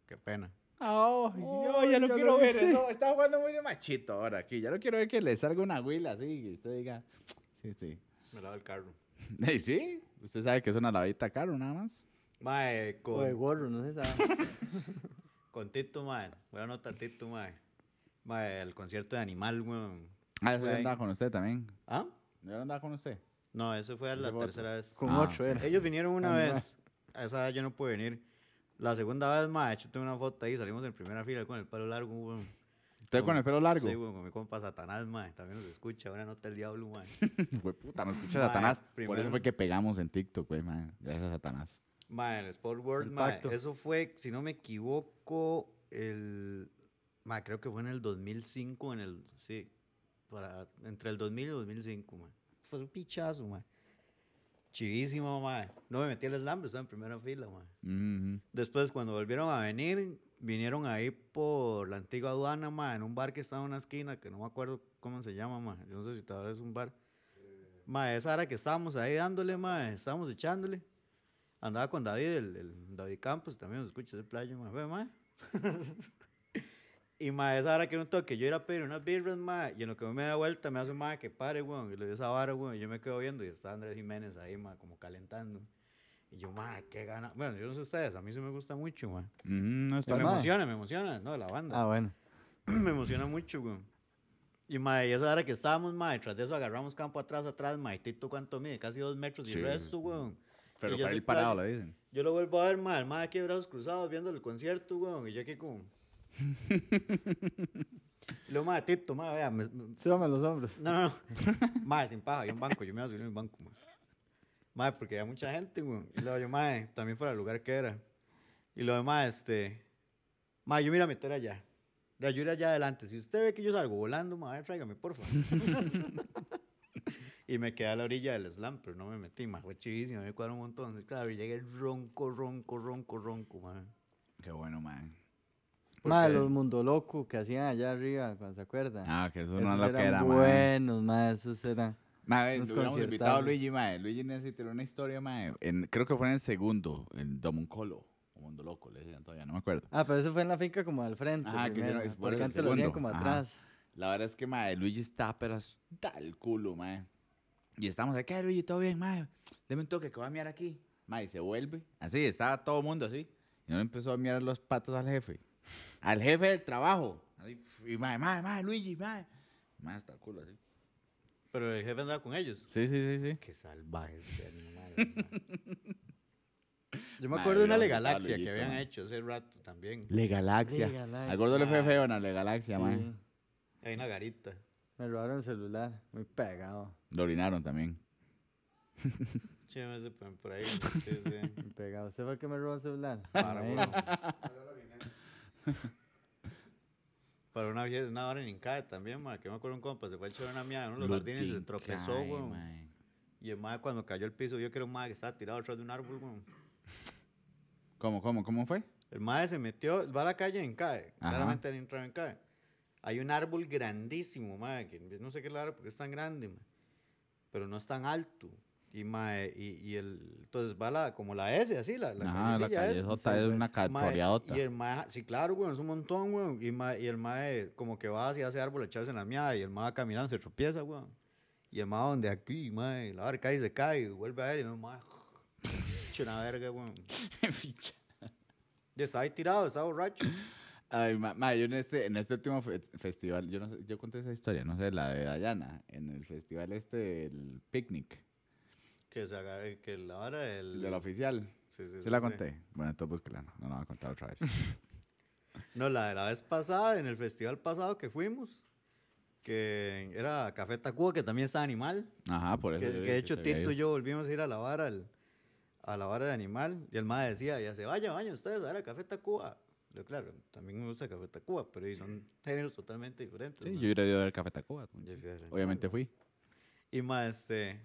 Qué pena. Oh, Ay, ya lo quiero ver, eso. Está jugando muy de machito ahora aquí. Ya no quiero ver que le salga una huila así. Que usted diga, sí, sí. Me lavo el carro. Ey, sí, usted sabe que es una lavadita caro nada más. Mae, O de con, gorro, no se sabe. con Tito, mae. Voy a anotar Tito, mae. Mae, el concierto de Animal, weón. Ah, eso yo andaba con usted también. ¿Ah? Yo andaba con usted. No, eso fue la fue otro. tercera vez. Con Ah, ocho era. Ellos vinieron una Animal. vez. A esa vez yo no pude venir. La segunda vez, mae, yo tengo una foto ahí. Salimos en primera fila con el pelo largo, weón. ¿Usted con el pelo largo? Sí, weón, con mi compa Satanás, mae. También nos escucha. Ahora nota el diablo, mae. Fue puta, no escucha Mae, Satanás. Por eso fue que pegamos en TikTok, güey, man. Gracias a Satanás. Mae, el Sport World, El mae, pacto. eso fue, si no me equivoco, el... Mae, creo que fue en el 2005, en el... Sí, para, entre el 2000 y el 2005, mae. Fue un pichazo, mae. Chivísimo, mae. No me metí al slam, pero estaba en primera fila, mae. Mhm. Después, cuando volvieron a venir, vinieron ahí por la antigua aduana, mae, en un bar que estaba en una esquina, que no me acuerdo cómo se llama, mae. Yo no sé si todavía es un bar. Mae, esa hora que estábamos ahí dándole, mae, estábamos echándole. Andaba con David, el, el David Campos, también nos escucha de playa, mae. Ve, mae. y mae, esa hora que un toque, yo iba a pedir unas birras, mae, y en lo que me da vuelta me hace mae que pare, weón, y le dio esa vara, weón, y yo me quedo viendo y está Andrés Jiménez ahí, mae, como calentando. Y yo, mae, qué gana. Bueno, yo no sé ustedes, a mí sí me gusta mucho, mae. Mhm, no está Me mae. emociona, me emociona, no, la banda. Ah, bueno. me emociona mucho, weón. Y mae, y esa hora que estábamos, mae, tras de eso agarramos campo atrás, atrás, mae, Tito cuánto mide, casi dos metros y Sí. el resto, weón. Pero Y para ir parado, le dicen. Yo lo vuelvo a ver, mae, el mae aquí brazos cruzados viendo el concierto, weón, y yo aquí como... y luego, mae, Tito, mae, vea, me- me- Súbame los hombros. no, no, no. Mae, sin paja, había un banco, yo me iba a subir en el banco, mae. Mae, porque había mucha gente, weón. Y luego yo, mae, también para el lugar que era. Y lo demás, este. Mae, yo me iba a meter allá. Ya, yo iré allá adelante. Si usted ve que yo salgo volando, mae, tráigame, porfa. y me quedé a la orilla del slam, pero no me metí, mae. Fue chivísimo, me cuadró un montón. Claro, y llegué ronco, ronco, ronco, ronco, mae. Qué bueno, man. Madre, los mundo loco que hacían allá arriba, cuando se acuerdan. Ah, que eso Esos no es lo que era, man. buenos, madre, esos eran. Mae, Unos hubiéramos invitado a. Luigi, mae. Luigi necesita una historia, mae. En, creo que fue en el segundo, en Domuncolo. O Mundo Loco, le decían todavía, no me acuerdo. Ah, pero eso fue en la finca como al frente. Ajá, que por porque antes lo hacían como ajá. atrás. La verdad es que, mae, Luigi está, pero hasta el culo, mae. Y estamos ¿qué, Luigi? ¿Todo bien, mae? Deme un toque que voy a mirar aquí. Y se vuelve. Así, estaba todo el mundo así. Y no empezó a mirar los patos al jefe. Al jefe del trabajo. Así, y mae, mae, mae, Luigi, mae. Mae, está culo así. Pero el jefe andaba con ellos. Sí, sí, sí, sí. Qué salvajes de animales. Yo me acuerdo de una Legalaxia que habían hecho hace rato también. Le Galaxia. Le Galaxia. Al gordo le fue feo en la Le Galaxia, Sí, mae. Hay una garita. Me robaron el celular, muy pegado, Lo orinaron también. Sí, me por por ahí. Sí, sí. muy pegado. ¿Usted fue el que me robó el celular? Para. Para una fiesta, una hora en Incae también, ma, que me acuerdo un compa, se fue a echar una mía uno de los jardines y se tropezó, weón. Y el mae cuando cayó al piso vio que era un mae que estaba tirado detrás de un árbol, weón. ¿Cómo, cómo, cómo fue? El mae se metió, va a la calle en Incae, Ajá. claramente él entraba en Incae. Hay un árbol grandísimo, mae, que no sé qué es el árbol porque es tan grande, mae, pero no es tan alto. Y, mae, y, y el, entonces va la, como la S, así, la, la Ajá, la callejota sí, es una Mae, calzoreadota. Y el mae, sí, claro, weón, es un montón, weón. Y, mae, y el mae como que va hacia ese árbol a echarse en la mía y el mae caminando, se tropieza, weón. Y el mae donde aquí, mae, la cae y se cae y vuelve a ver y el mae, una verga, weón. Y estaba ahí tirado, estaba borracho. Ay, ma, ma, yo en este, en este último fe- festival, yo no sé, yo conté esa historia, no sé, la de Dayana, en el festival este del picnic, Que se agarre, que la hora del... el de la oficial. Sí, sí, ¿Sí sí, la conté? Bueno, entonces búsquela, no la voy a contar otra vez. No, la de la vez pasada, en el festival pasado que fuimos, que era Café Tacuba, que también está animal. Ajá, por eso. Que, que de hecho se había Tito y yo volvimos a ir a la vara, al- a la vara de animal, y el mae decía, ya se vaya, vayan ustedes a ver a Café Tacuba. Yo, claro, también me gusta Café Tacuba, pero son géneros totalmente diferentes. Sí, ¿no? yo hubiera ido a ver Café Tacuba. Obviamente fui. Y mae, este,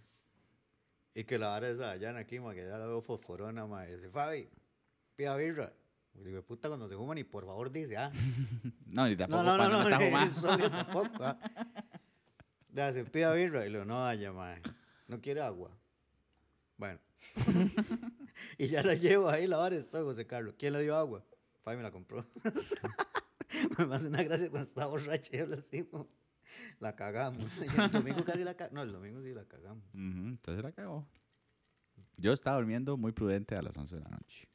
y que la vara esa allá aquí, mae, que ya la veo fosforona, mae, dice, Fabi, pida birra. Y digo, puta, cuando se fuman, y por favor dice, ah. No, ni tampoco No, no, no, cuando no, está no, fumando. sobrio tampoco. ah. Ya, se pida birra y le digo, no, vaya, mae, no quiere agua. Bueno. y ya la llevo ahí, la vara está, José Carlos. ¿Quién le dio agua? Fabi me la compró. me hace una gracia cuando estaba borracha y habla así, como, la cagamos. Y el domingo casi la cagamos. No, el domingo sí la cagamos. Ujú, entonces la cagó. Yo estaba durmiendo muy prudente a las 11 de la noche.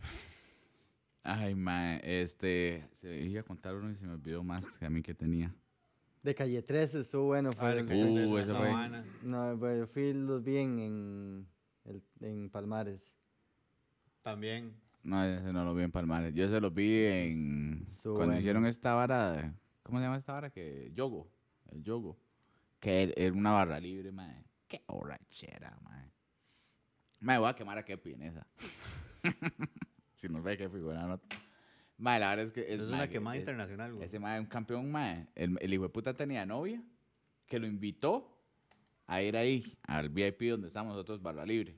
Ay, ma, este, se iba a contar uno y se me olvidó más que a mí que tenía. De calle 13 estuvo bueno. Fue Ah, el- le cayó Uh, en la ese fue. No, bueno, yo fui los vi en, en Palmares. También. No, ese no lo vi en Palmares. Yo se lo vi en... Cuando bueno. hicieron esta vara... ¿Cómo se llama esta vara? Que... Yogo. El yogo. Que er- era una barra libre, mae. Qué borrachera, mae. Mae, voy a quemar a Kepi en esa. si nos ve Kepi, buena nota. Mae, la verdad es que... el Es una que- quemada es- internacional, güey. Ese mae es un campeón. El, el hijo de puta tenía novia que lo invitó a ir ahí, al VIP donde estamos nosotros, barra libre.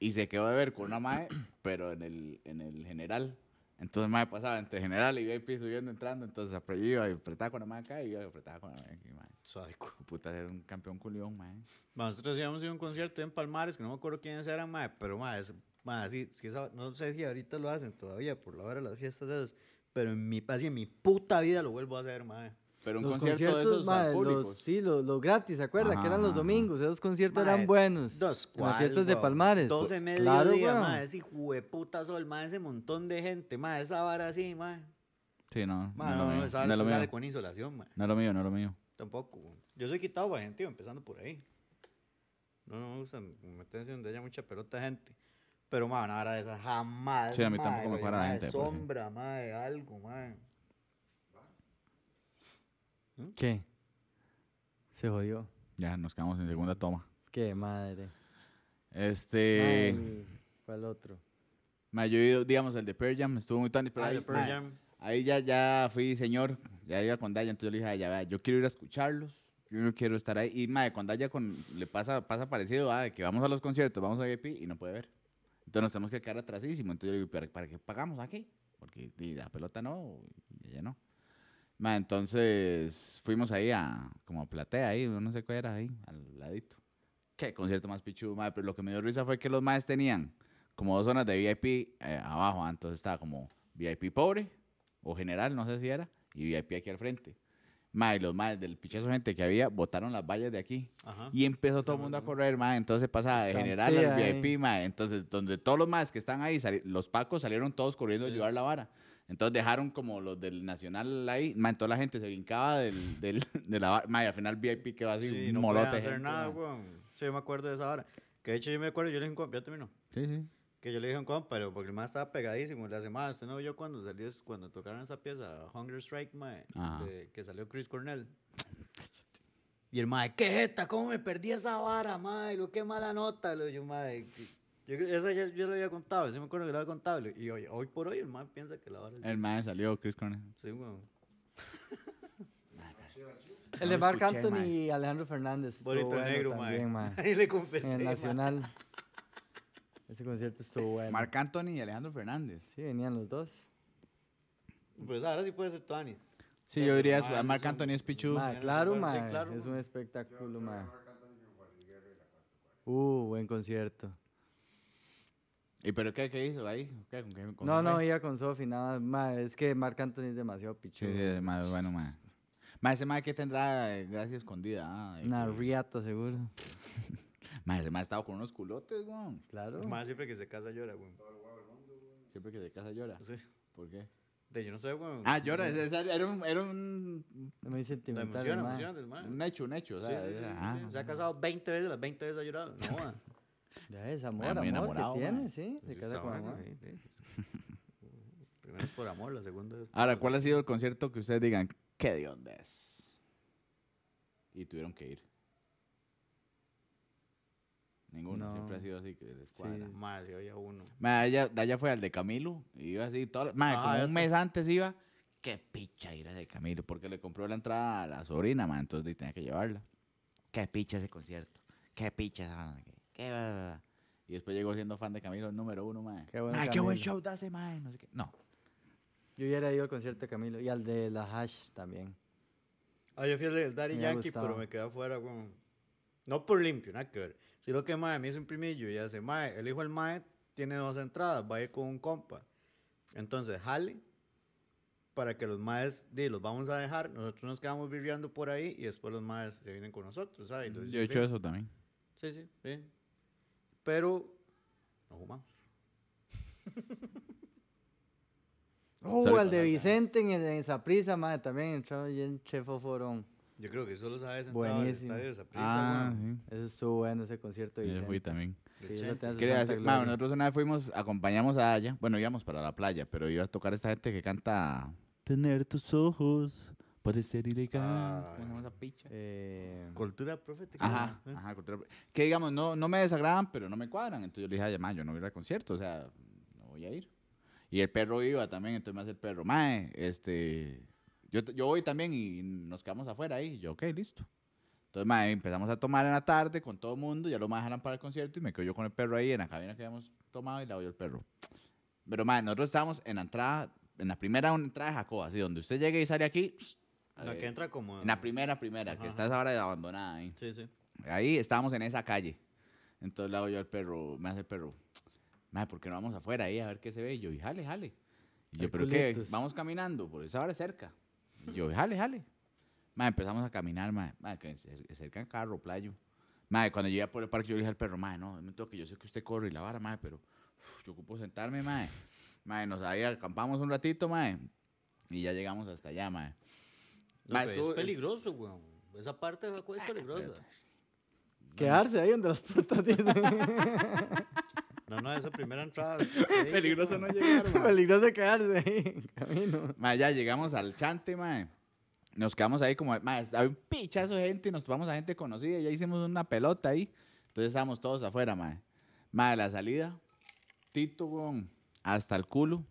Y se quedó de ver con una mae, pero en el, en el general. Entonces, mae pasaba entre general y VIP subiendo, entrando. Entonces, iba y apretaba con la mae acá y iba y apretaba con la mae aquí, mae. Sádico. Puta, era un campeón culión, mae. Nosotros íbamos a ir a un concierto en Palmares, que no me acuerdo quiénes eran, mae, pero mae, es, mae, sí, es que esa- no sé si ahorita lo hacen todavía por la hora de las fiestas esas, pero en mi, así en mi puta vida lo vuelvo a hacer, mae. Pero un los concierto de conciertos, esos mae, al los, sí, los, los gratis, ¿se acuerda? Ajá, que eran los ajá. domingos, esos conciertos Mae, eran buenos. Dos, en las fiestas de weón? Palmares. 12 medio claro, día, mae, ese hueputa sol, mae, ese montón de gente, mae, esa vara así, mae. Sí, no, Mae, no, no, no, esa No vara se sale con insolación, mae. No es lo mío, no es lo mío. Tampoco. Yo soy quitado para gente, empezando por ahí. No, no me gusta meterse donde haya mucha pelota de gente. Pero, mae, una vara de esas jamás, Sí, a mí mae, tampoco me para la gente, por sí. sombra, mae, algo, mae. ¿Qué? Se jodió. Ya, nos quedamos en segunda toma. Qué madre. Este... Ay, ¿Cuál otro? He ido, digamos, el de Pearl Jam, estuvo muy tuanis, pero Ah, ahí, el Pearl Jam. ahí ya, ya fui señor, ya iba con Daya, entonces yo le dije a ella, vea, yo quiero ir a escucharlos, yo no quiero estar ahí. Y madre, con Daya con, le pasa, pasa parecido, ah, de que vamos a los conciertos, vamos a VIP y no puede ver. Entonces nos tenemos que quedar atrasísimo. Entonces yo le digo, ¿para, para qué pagamos aquí? Porque la pelota no, y ella no. Ma, entonces fuimos ahí a, como a Platea, ahí, no sé cuál era ahí, al ladito. Qué concierto más pichudo, madre. Pero lo que me dio risa fue que los maes tenían como dos zonas de VIP eh, abajo. ah, Entonces estaba como VIP pobre o general, no sé si era, y VIP aquí al frente. Mae, los maes del pichazo gente que había botaron las vallas de aquí. Ajá. Y empezó todo el mundo a correr, mae. Entonces pasaba de general al. VIP, mae. Entonces, donde todos los maes que están ahí, los pacos salieron todos corriendo a Sí. llevar la vara. Entonces dejaron como los del Nacional ahí, mae. Toda la gente se brincaba del, del, de la vara. Mae, al final VIP quedó así, Sí, un no molote. hacer gente, nada, weón. Sí, yo me acuerdo de esa hora. Que de hecho yo me acuerdo, yo le dije un compa, ya terminó. Sí, sí. Que yo le dije un compa, pero porque el más estaba pegadísimo. Le hace más, usted no vio cuando salió, cuando tocaron esa pieza, Hunger Strike, mae, Ajá. de- que salió Chris Cornell. Y el mae, qué jeta, cómo me perdí esa vara, mae, lo qué mala nota. Lo, yo, mae, que- yo, creo- esa ya, yo lo había contado, sí me acuerdo que lo había contado. Y hoy, hoy por hoy el mae piensa que la vara es. El mae salió, Chris Cornell. Sí, weón. El de Marc escuché, Anthony y Alejandro Fernández. Bonito bueno negro, también, mae. Ahí le confesé. En el. Nacional. Ese concierto estuvo bueno. Marc Anthony y Alejandro Fernández. Sí, venían los dos. Pues ahora sí puede ser Tuanis. Sí, Pero, yo diría, a Marc Anthony es pichu. Claro, claro, es un espectáculo, mae. Uh, buen concierto. ¿Y pero qué, qué hizo ahí? ¿Qué, con qué- con No, no, iba con Sofi, nada más. Es que Marc Anthony es demasiado Sí, pichudo. sí, mae, bueno, mae. Mae, ese mae que tendrá eh, gracia escondida. Ah, Una que- riata, seguro. Mae, ese ha estado con unos culotes, weón. Claro. Más siempre que se casa llora, weón. Siempre que de casa llora. Sí. ¿Por qué? De yo no sé, weón. Ah, llora. ese- ese Era un, era un, Muy La sentimental. emoción, el la mae. emoción del man. un hecho, un hecho. o Sí, sea, sí, sí, sí, ah, sí. Se ha casado 20 veces, las 20 veces ha llorado. No. Ya es amor, amor enamorado, que tiene, sí. Se Sí, casa está con bueno, amor. sí, sí. Primero es por amor, la segunda es. Ahora, ¿cuál ha sido el concierto que ustedes digan, qué de onda es? Y tuvieron que ir. Ninguno, No. siempre ha sido así que. Sí. Más, si había uno. Mae, allá, allá fue al de Camilo, y iba así, todo, mae, Ah, como un mes antes iba, qué picha ir a de Camilo, porque le compró la entrada a la sobrina, mae, entonces tenía que llevarla. Qué picha ese concierto, qué picha esa banda, qué, qué. Y después llegó siendo fan de Camilo, el número uno, mae. Qué bueno Mae, qué buen show da ese, mae, no sé qué. No, Yo hubiera ido al concierto de Camilo y al de La Hash también. Ah, yo fui al del Daddy Me Yankee, pero me quedé afuera con. No por limpio, nada que ver. Si lo que mae me hizo un primillo y hace, mae, el hijo del mae tiene dos entradas, va a ir con un compa. Entonces, jale para que los maes, di, los vamos a dejar, nosotros nos quedamos viviendo por ahí y después los maes se vienen con nosotros, ¿sabes? Entonces, yo he hecho eso también. Sí, sí, bien. Pero, no fumamos. Uh, Solo- al de Vicente en, el- en Saprissa, madre, también entró bien Chefo Forón. Yo creo que solo sabes entrar al Buenísimo. estadio de Saprissa, Ah, sí. Eso estuvo bueno, ese concierto de Yo Vicente. fui también. Sí, decir, ma, nosotros una vez fuimos, acompañamos a Aya, bueno, íbamos para la playa, pero iba a tocar esta gente que canta Tener tus ojos, puede ser ilegal. Ah, ¿Cómo se llama esa picha? Eh, Cultura profética. Ajá, ¿eh? ajá, cultura- Que digamos, no, no me desagradan, pero no me cuadran. Entonces yo le dije a ma, yo no voy a ir al concierto, o sea, no voy a ir. Y el perro iba también, entonces me hace el perro, mae, este, yo, yo voy también y nos quedamos afuera ahí. Y yo, ok, listo. Entonces, mae, empezamos a tomar en la tarde con todo el mundo, ya lo más para el concierto y me quedo yo con el perro ahí en la cabina que habíamos tomado y la oyó el perro. Pero, mae, nosotros estábamos en la entrada, en la primera entrada de Jacoba, así, donde usted llegue y sale aquí, La eh, que entra como. en la primera, primera, que Ajá, está esa hora abandonada ahí. Sí, sí. Ahí estábamos en esa calle. Entonces le hago yo al perro, me hace el perro, madre, ¿por qué no vamos afuera ahí a ver qué se ve? Y yo, y jale, jale. Y yo, ¿pero qué? Vamos caminando, por esa hora es cerca. Y yo, jale, jale. Madre, empezamos a caminar, madre, madre que cer- cerca en carro, playo. Madre, cuando llegué por el parque, yo le dije al perro, madre, no, me toque, yo sé que usted corre y la vara, madre, pero uf, yo ocupo sentarme, madre. Madre, nos ahí acampamos un ratito, madre, y ya llegamos hasta allá, madre. No, Ma, es peligroso, weón. Esa parte de Jacob es peligrosa. quedarse ahí donde las putas. No, no, esa primera entrada. es Peligroso no llegar. Peligroso quedarse ahí en camino. Ma, ya llegamos al chante, mae. Nos quedamos ahí como, mae, había un pichazo de gente, nos topamos a gente conocida, ya hicimos una pelota ahí. Entonces estábamos todos afuera, mae. Mae, la salida, Tito, weón, hasta el culo.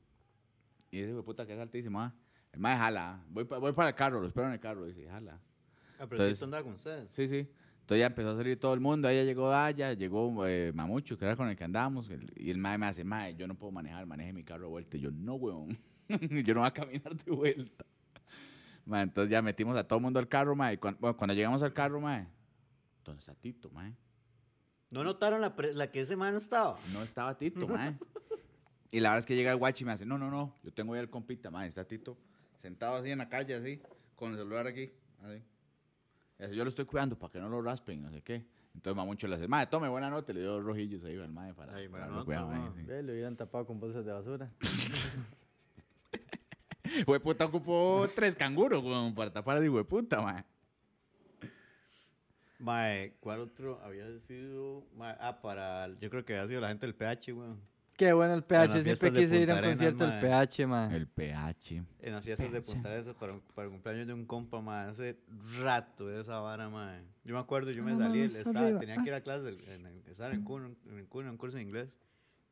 Y ese puta que es altísimo, ah. El mae jala, voy, pa- voy para el carro, lo espero en el carro, dice, jala. Ah, pero Entonces- Tito andaba con ustedes. Sí, sí. Entonces ya empezó a salir todo el mundo, ahí ya llegó Daya, llegó eh, Mamucho, que era con el que andábamos, el- y el mae me hace, mae, yo no puedo manejar, maneje mi carro de vuelta. Y yo, no, weón, yo no voy a caminar de vuelta. Mae, entonces ya metimos a todo el mundo al carro, mae, y cuan- bueno, cuando llegamos al carro, mae, ¿dónde está Tito, mae? ¿No notaron la, pre- la que ese man estaba? No estaba Tito, mae. Y la verdad es que llega el guachi y me hace, no, no, no, yo tengo ya el compita, mae, está Tito sentado así en la calle, así, con el celular aquí. Así. Eso yo lo estoy cuidando para que no lo raspen, no sé qué. Entonces Mamucho le hace, mae, tome buena nota, le dio dos rojillos ahí al mae para, Ay, para nota, cuidado, sí. Ve, lo hubieran tapado con bolsas de basura. Fue puta ocupó tres canguros, weón, para tapar a ese puta, mae. Mae, ¿cuál otro había sido? Mae, ah, para. Yo creo que había sido la gente del PH, weón. Qué bueno el En PH. Siempre quise ir a un concierto del PH, man. El PH. En las fiestas de Punta Arenas para, para el cumpleaños de un compa, mae. Hace rato de esa vara, mae. Yo me acuerdo, yo me Vamos salí, estaba- arriba. tenía que ir a clase, del- en, el- estaba en Cuna, en Cuna, un curso de inglés.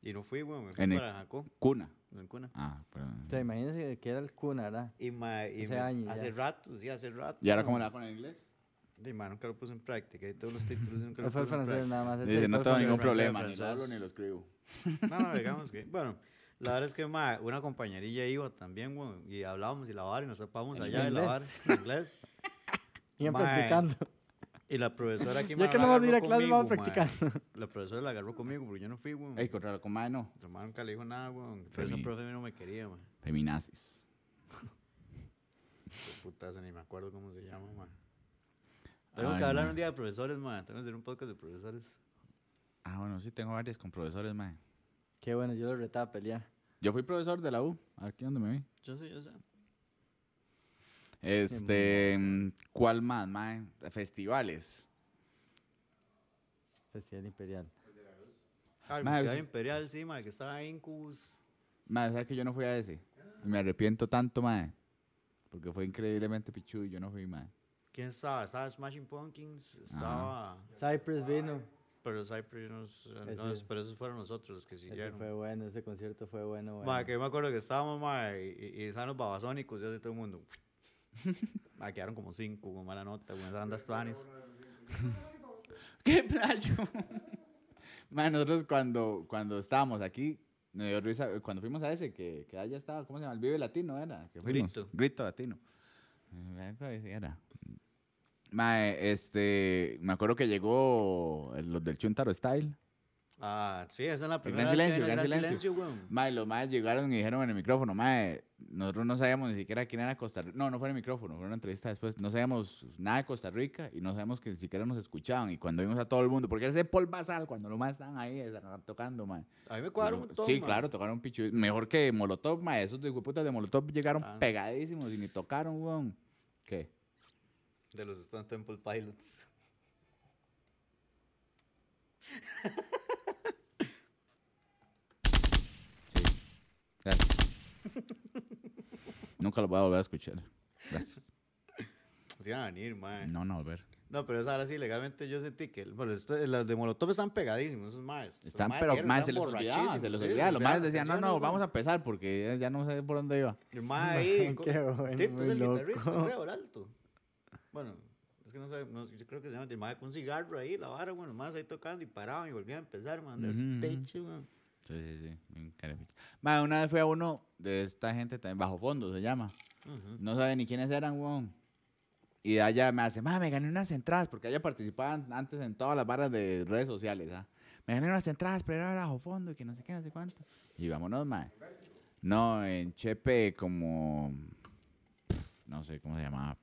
Y no fui, weón, me fui En para Jacó, Cuna. en Cuna. Ah, perdón. O sea, imagínense que era el cuna, ¿verdad? Y, mae, y Hace me- años hace ya. rato, sí, hace rato. ¿Y ahora cómo va con el inglés? Y, mae, nunca lo puse en práctica. Y todos los títulos nunca los fue el puse en francés práctica. nada más. Dice, no tengo ningún problema, ni lo hablo ni lo escribo. No, no, digamos que. Bueno, la verdad es que ma, una compañerilla iba también, weón, y hablábamos y la vara y nos topamos ¿En allá de la vara en inglés. Iban practicando. Y la profesora aquí Ya que no vamos a ir a clase, vamos practicando. La profesora la agarró conmigo porque yo no fui, weón. Ey, contra la coma no. Mi mamá nunca le dijo nada, weón. Pero esa profe no me quería, man. Feminazis. Qué putaza, ni me acuerdo cómo se llama, man. Tenemos Ay, que hablar un día de profesores, man. Tenemos que hacer un podcast de profesores. Ah, bueno, sí, tengo varios con profesores, mae. Qué bueno, yo lo retaba a pelear. Yo fui profesor de la U, aquí donde me vi. Yo sé, yo sé. Este, mm, ¿cuál más, mae? Festivales. Festival Imperial. Ah, el Festival sí. Imperial, sí, man, que estaba en Incubus. Mae, ¿sabes que yo no fui a ese? Y me arrepiento tanto, mae. Porque fue increíblemente pichu y yo no fui, mae. ¿Quién estaba? Estaba Smashing Pumpkins, estaba... Cypress vino. Pero Cypress, no, no, Ese- pero esos fueron los otros los que Ese siguieron. fue bueno, ese concierto fue bueno. Ma, bueno. que yo me acuerdo que estábamos, ma, y, y, y estaban los babasónicos, y así todo el mundo. Ma, quedaron como cinco, con mala nota, con esas bandas tuanis. ¡Qué playo! mae, nosotros cuando, cuando estábamos aquí, me dio risa, cuando fuimos a ese, que, que allá estaba, ¿cómo se llama? El Vive Latino era. Que fuimos. Grito. Grito Latino. Eh, algo así Era. Mae, este, me acuerdo que llegó los del Chuntaro Style. Ah, sí, esa es la El primera gran vez que silencio, el gran gran silencio. Mae, los maes llegaron y dijeron en el micrófono, mae, nosotros no sabíamos ni siquiera quién era Costa Rica. No, no fue en el micrófono, fue una entrevista después. No sabíamos nada de Costa Rica y no sabíamos que ni siquiera nos escuchaban. Y cuando vimos a todo el mundo, porque ese Paul Basal, cuando los maes estaban ahí tocando, mae. A mí me cuadra un montón, Sí, ma. claro, tocaron pichu. Mejor que Molotov, mae. Esos de putas de Molotov llegaron Ah. pegadísimos y ni tocaron, weón. ¿Qué? De los Stone Temple Pilots. Sí. Gracias. Nunca los voy a volver a escuchar. Gracias. Se iban a venir, mae. No, no, volver. No, pero esa ahora sí, legalmente yo sentí que bueno, esto- los de Molotov están pegadísimos, esos maes. Los Están, maes pero más se les olvidaba, se les sí, olvidaba. Los más decían, no, las no, vamos a empezar porque ya, no sé por dónde iba. El mae ahí. Qué bueno, Tito es muy el guitarrista, loco. creo, el alto. Bueno, es que no sé, no, yo creo que se llama el mae con un cigarro ahí, la vara, bueno, más ahí tocando y paraban y volvían a empezar, man, despeche, man. Sí, sí, sí. Ma, una vez fui a uno de esta gente también, Bajo Fondo se llama. No sabe ni quiénes eran, weón. Y de allá me hace, ma, me gané unas entradas, porque allá participaban antes en todas las barras de redes sociales, ¿ah? Me gané unas entradas, pero era bajo fondo y que no sé qué, no sé cuánto. Y vámonos, ma. No, en Chepe como... No sé cómo se llamaba.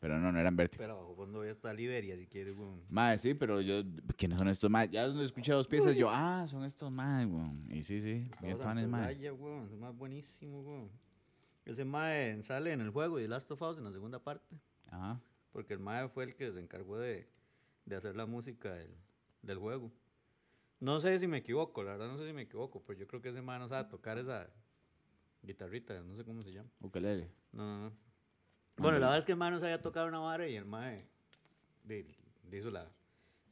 Pero no, no eran vértigo. Pero abajo fondo ya está Liberia, si quieres, weón. Madre, sí, pero yo, ¿quiénes son estos más? Ya donde escuché dos piezas, yo, ah, son estos más, weón. Y sí, sí, bien mae. Raya, weón, es más buenísimo, weón. Ese mae sale en el juego de Last of Us en la segunda parte, Ajá. porque el mae fue el que se encargó de, de hacer la música del, del juego. No sé si me equivoco, la verdad no sé si me equivoco, pero yo creo que ese mae no sabe tocar esa guitarrita, no sé cómo se llama. Ukelele. No, no, no. Bueno, la verdad es que el mae no sabía tocar una vara y el mae de- le hizo la,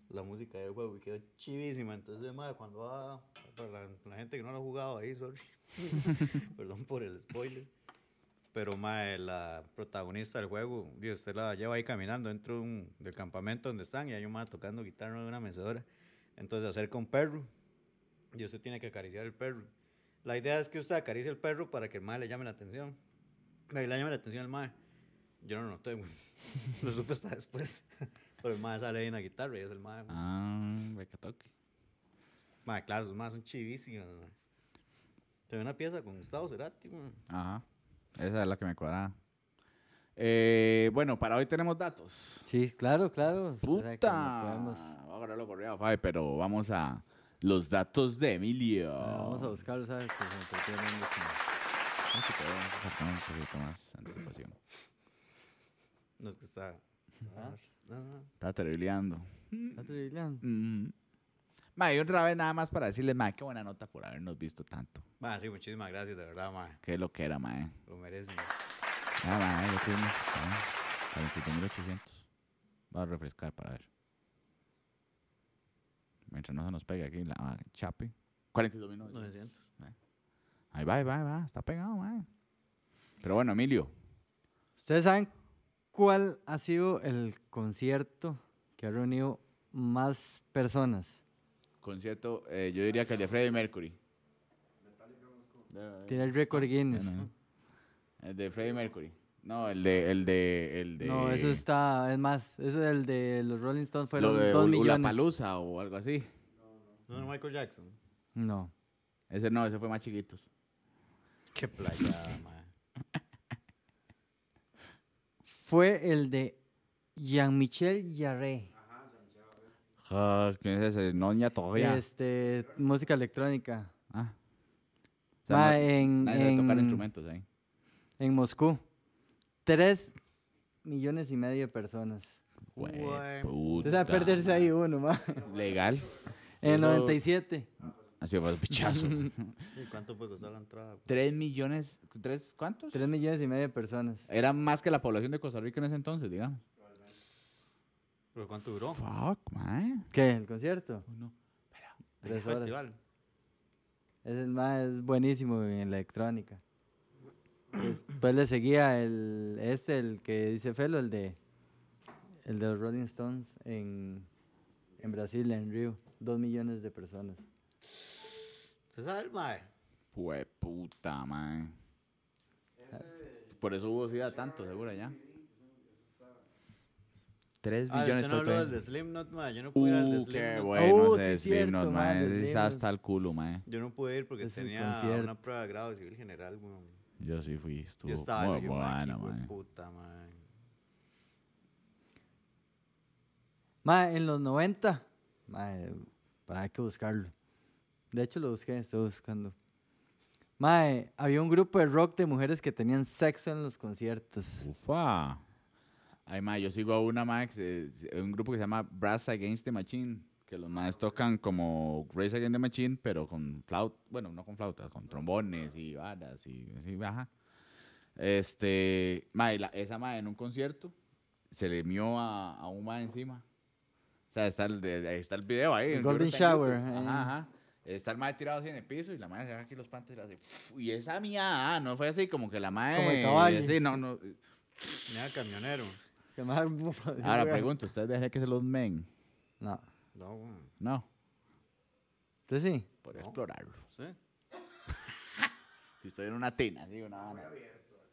la música del juego y quedó chivísima. Entonces, el mae, cuando va, para la, la gente que no lo ha jugado ahí, sorry. Perdón por el spoiler. Pero mae, la protagonista del juego, Dios, usted la lleva ahí caminando dentro de un- del campamento donde están y hay un mae tocando guitarra en una mecedora. Entonces acerca un perro y usted tiene que acariciar el perro. La idea es que usted acaricie el perro para que el mae le llame la atención. Le llame la atención al mae. Yo no lo noté, güey. Lo supe hasta después. Pero el mae sale ahí en la guitarra y es el mae. güey. Ah, beca toque. Mae, claro, esos maes son chivísimos, mae. Tengo una pieza con Gustavo Cerati, güey. Ajá. Esa es la que me cuadraba. Eh, bueno, para hoy tenemos datos. Sí, claro, claro. Puta. no podemos- Voy a agarrarlo corrido, Fabi, pero vamos a los datos de Emilio. Ah, vamos a buscarlo, ¿sabes? Que se me sí. Vamos a sacar un poquito más anticipación. No es que está. Ah. No, no. Está terribleando. Está. Mm. Ma, y otra vez nada más para decirles, ma, qué buena nota por habernos visto tanto. Ma, sí, muchísimas gracias, de verdad, ma. Qué lo que era, ma. eh. Lo merecen. Ah, ma, ya tuvimos 42.800. Voy a refrescar para ver. Mientras no se nos pegue aquí la ah, chape. 42.900. 900. Ahí va, ahí va, ahí va. Está pegado, ma. Pero bueno, Emilio. ¿Ustedes saben cuál ha sido el concierto que ha reunido más personas? Concierto, eh, yo diría que el de Freddie Mercury. Tiene el récord Guinness. No, no. El de Freddie Mercury. No, el de, el de, el de. No, eso está, es más, ese es el de los Rolling Stones, lo fueron de 2 Ul- millones. Ulapalooza o algo así. No, no, Michael Jackson. No. Ese no, ese fue más chiquitos. Qué playa, ma. Fue el de Jean-Michel Jarre. Ah, ¿Quién es ese? Noña todavía. Este, música electrónica. Ah. O sea, Ma, no- en, nadie tocar en- instrumentos ahí. en Moscú. Tres millones y medio de personas. Güey, puta perderse ahí uno, ma. madre. Legal. En el Eso- 97. Así fue pichazo. ¿Y cuánto puede costar la entrada? güey? ¿Tres millones? ¿Tres cuántos? Tres millones y medio de personas. Era más que la población de Costa Rica en ese entonces, digamos. ¿Pero cuánto duró? Fuck, man. ¿Qué? ¿El concierto? No. Tres Un horas. festival. Es el más es buenísimo en electrónica. Después le seguía el este, el que dice Felo, el de el de los Rolling Stones en, en Brasil, en Río. Dos millones de personas. ¿Se sabe el mae? Fue puta, man. Por eso hubo sida tanto, seguro ya. Tres Ah, billones usted no habló del de Slipknot, mae. Yo no pude ir al de Uh, qué Slipknot. bueno Oh, ese sí, cierto, Slipknot, Ese está Slipknot. hasta el culo, man. Yo no pude ir porque Es el tenía concierto. una prueba de grado civil general, weón. Yo sí fui, estuvo Yo estaba muy en el bueno, man. man. Puta, man. Ma, en los 90, ma, eh, para hay que buscarlo. De hecho lo busqué, estoy buscando. Ma, eh, había un grupo de rock de mujeres que tenían sexo en los conciertos. Ufa. Ay, ma, yo sigo a una, ma, que se- se- un grupo que se llama Brass Against the Machine, que los más tocan como Grace Against the Machine, pero con flauta, bueno, no con flauta, con trombones y varas y así, ajá. Este, ma, y la- esa ma en un concierto se le mió a, a un ma encima. O sea, está el, de- ahí está el video ahí. El Golden Shower. Ajá, ajá. Está el mae tirado así en el piso y la mae se deja aquí los panties y le hace. Y esa mía, ah, no fue así como que la mae. Como el caballo. Sí, no, no. Mira, camionero. Ahora pregunto, ¿ustedes dejan que se los men? No. No, weón. No, Usted sí. por No. explorarlo. Sí. Si estoy en una tina, digo, no, no.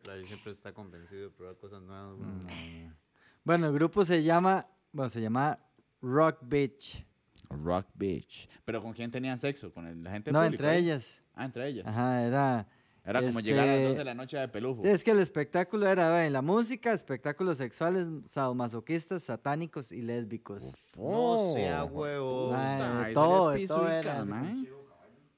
Claro, yo siempre está convencido de probar cosas nuevas, weón. Bueno, el grupo se llama, bueno, se llama Rock Beach. Rock Beach. ¿Pero con quién tenían sexo? ¿Con el- la gente No, público entre ahí? ellas. Ah, entre ellas. Ajá, era... Era como llegar a las este, 12 de la noche de pelufo. Es que el espectáculo era, ve, la música, espectáculos sexuales, sadomasoquistas, satánicos y lésbicos. No sea huevo. Ahí todo, de todo era.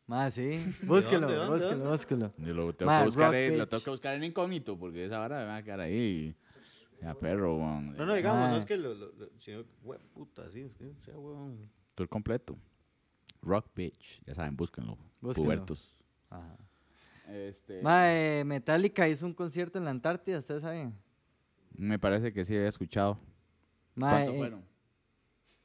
Más, sí. Búsquelo, dónde, dónde, búsquelo, dónde? búsquelo. Yo lo tengo, Ma, que buscar ahí- lo tengo que buscar en incógnito porque esa vara me va a quedar ahí. Sea, perro, weón. No, no, digamos, no Mae. es que lo, lo, lo- sino, hue- puta, sí, es que sea huevón. Tour completo. Rock Beach. Ya saben, búsquenlo. Búsquenlo. Pubertos. Ajá. Este, Mae, Metallica hizo un concierto en la Antártida, ¿ustedes saben? Me parece que sí había escuchado. ¿Cuántos eh, fueron?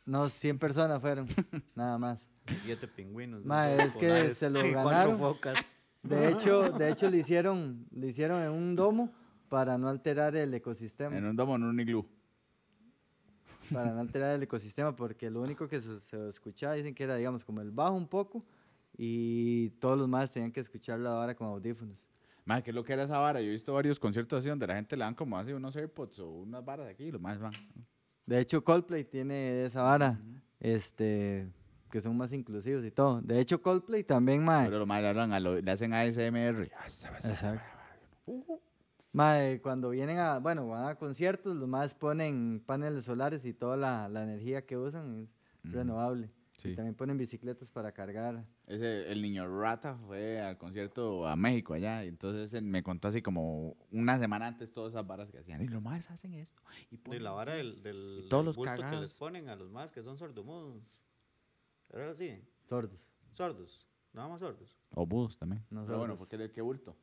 No, 100 personas fueron, nada más. Siete pingüinos. No es que se lo sí, cuatro ganaron. focas. De hecho, de hecho le hicieron, le hicieron en un domo para no alterar el ecosistema. En un domo, en un iglú. Para no alterar el ecosistema, porque lo único que se, se escuchaba, dicen que era, digamos, como el bajo un poco, y todos los más tenían que escucharlo ahora con audífonos. Más, ¿qué es lo que era esa vara? Yo he visto varios conciertos así donde la gente le dan como así unos AirPods o unas varas aquí y los más van. De hecho, Coldplay tiene esa vara, este, que son más inclusivos y todo. De hecho, Coldplay también, mae. Pero los más le, lo- le hacen ASMR. Exacto. Mae, cuando vienen a, bueno, van a conciertos, los más ponen paneles solares y toda la, la energía que usan es Ujú. renovable. Sí. Y también ponen bicicletas para cargar. Ese, el niño Rata fue al concierto a México allá, y entonces él me contó así como una semana antes todas esas varas que hacían. Y los más hacen esto. Y Y ponen- la vara del, del, Y todos del los bulto que les ponen a los más que son sordomudos. ¿Era así? Sordos. Sordos. Nada más sordos. O bus también. No Pero bueno, sordos. ¿por qué, qué bulto?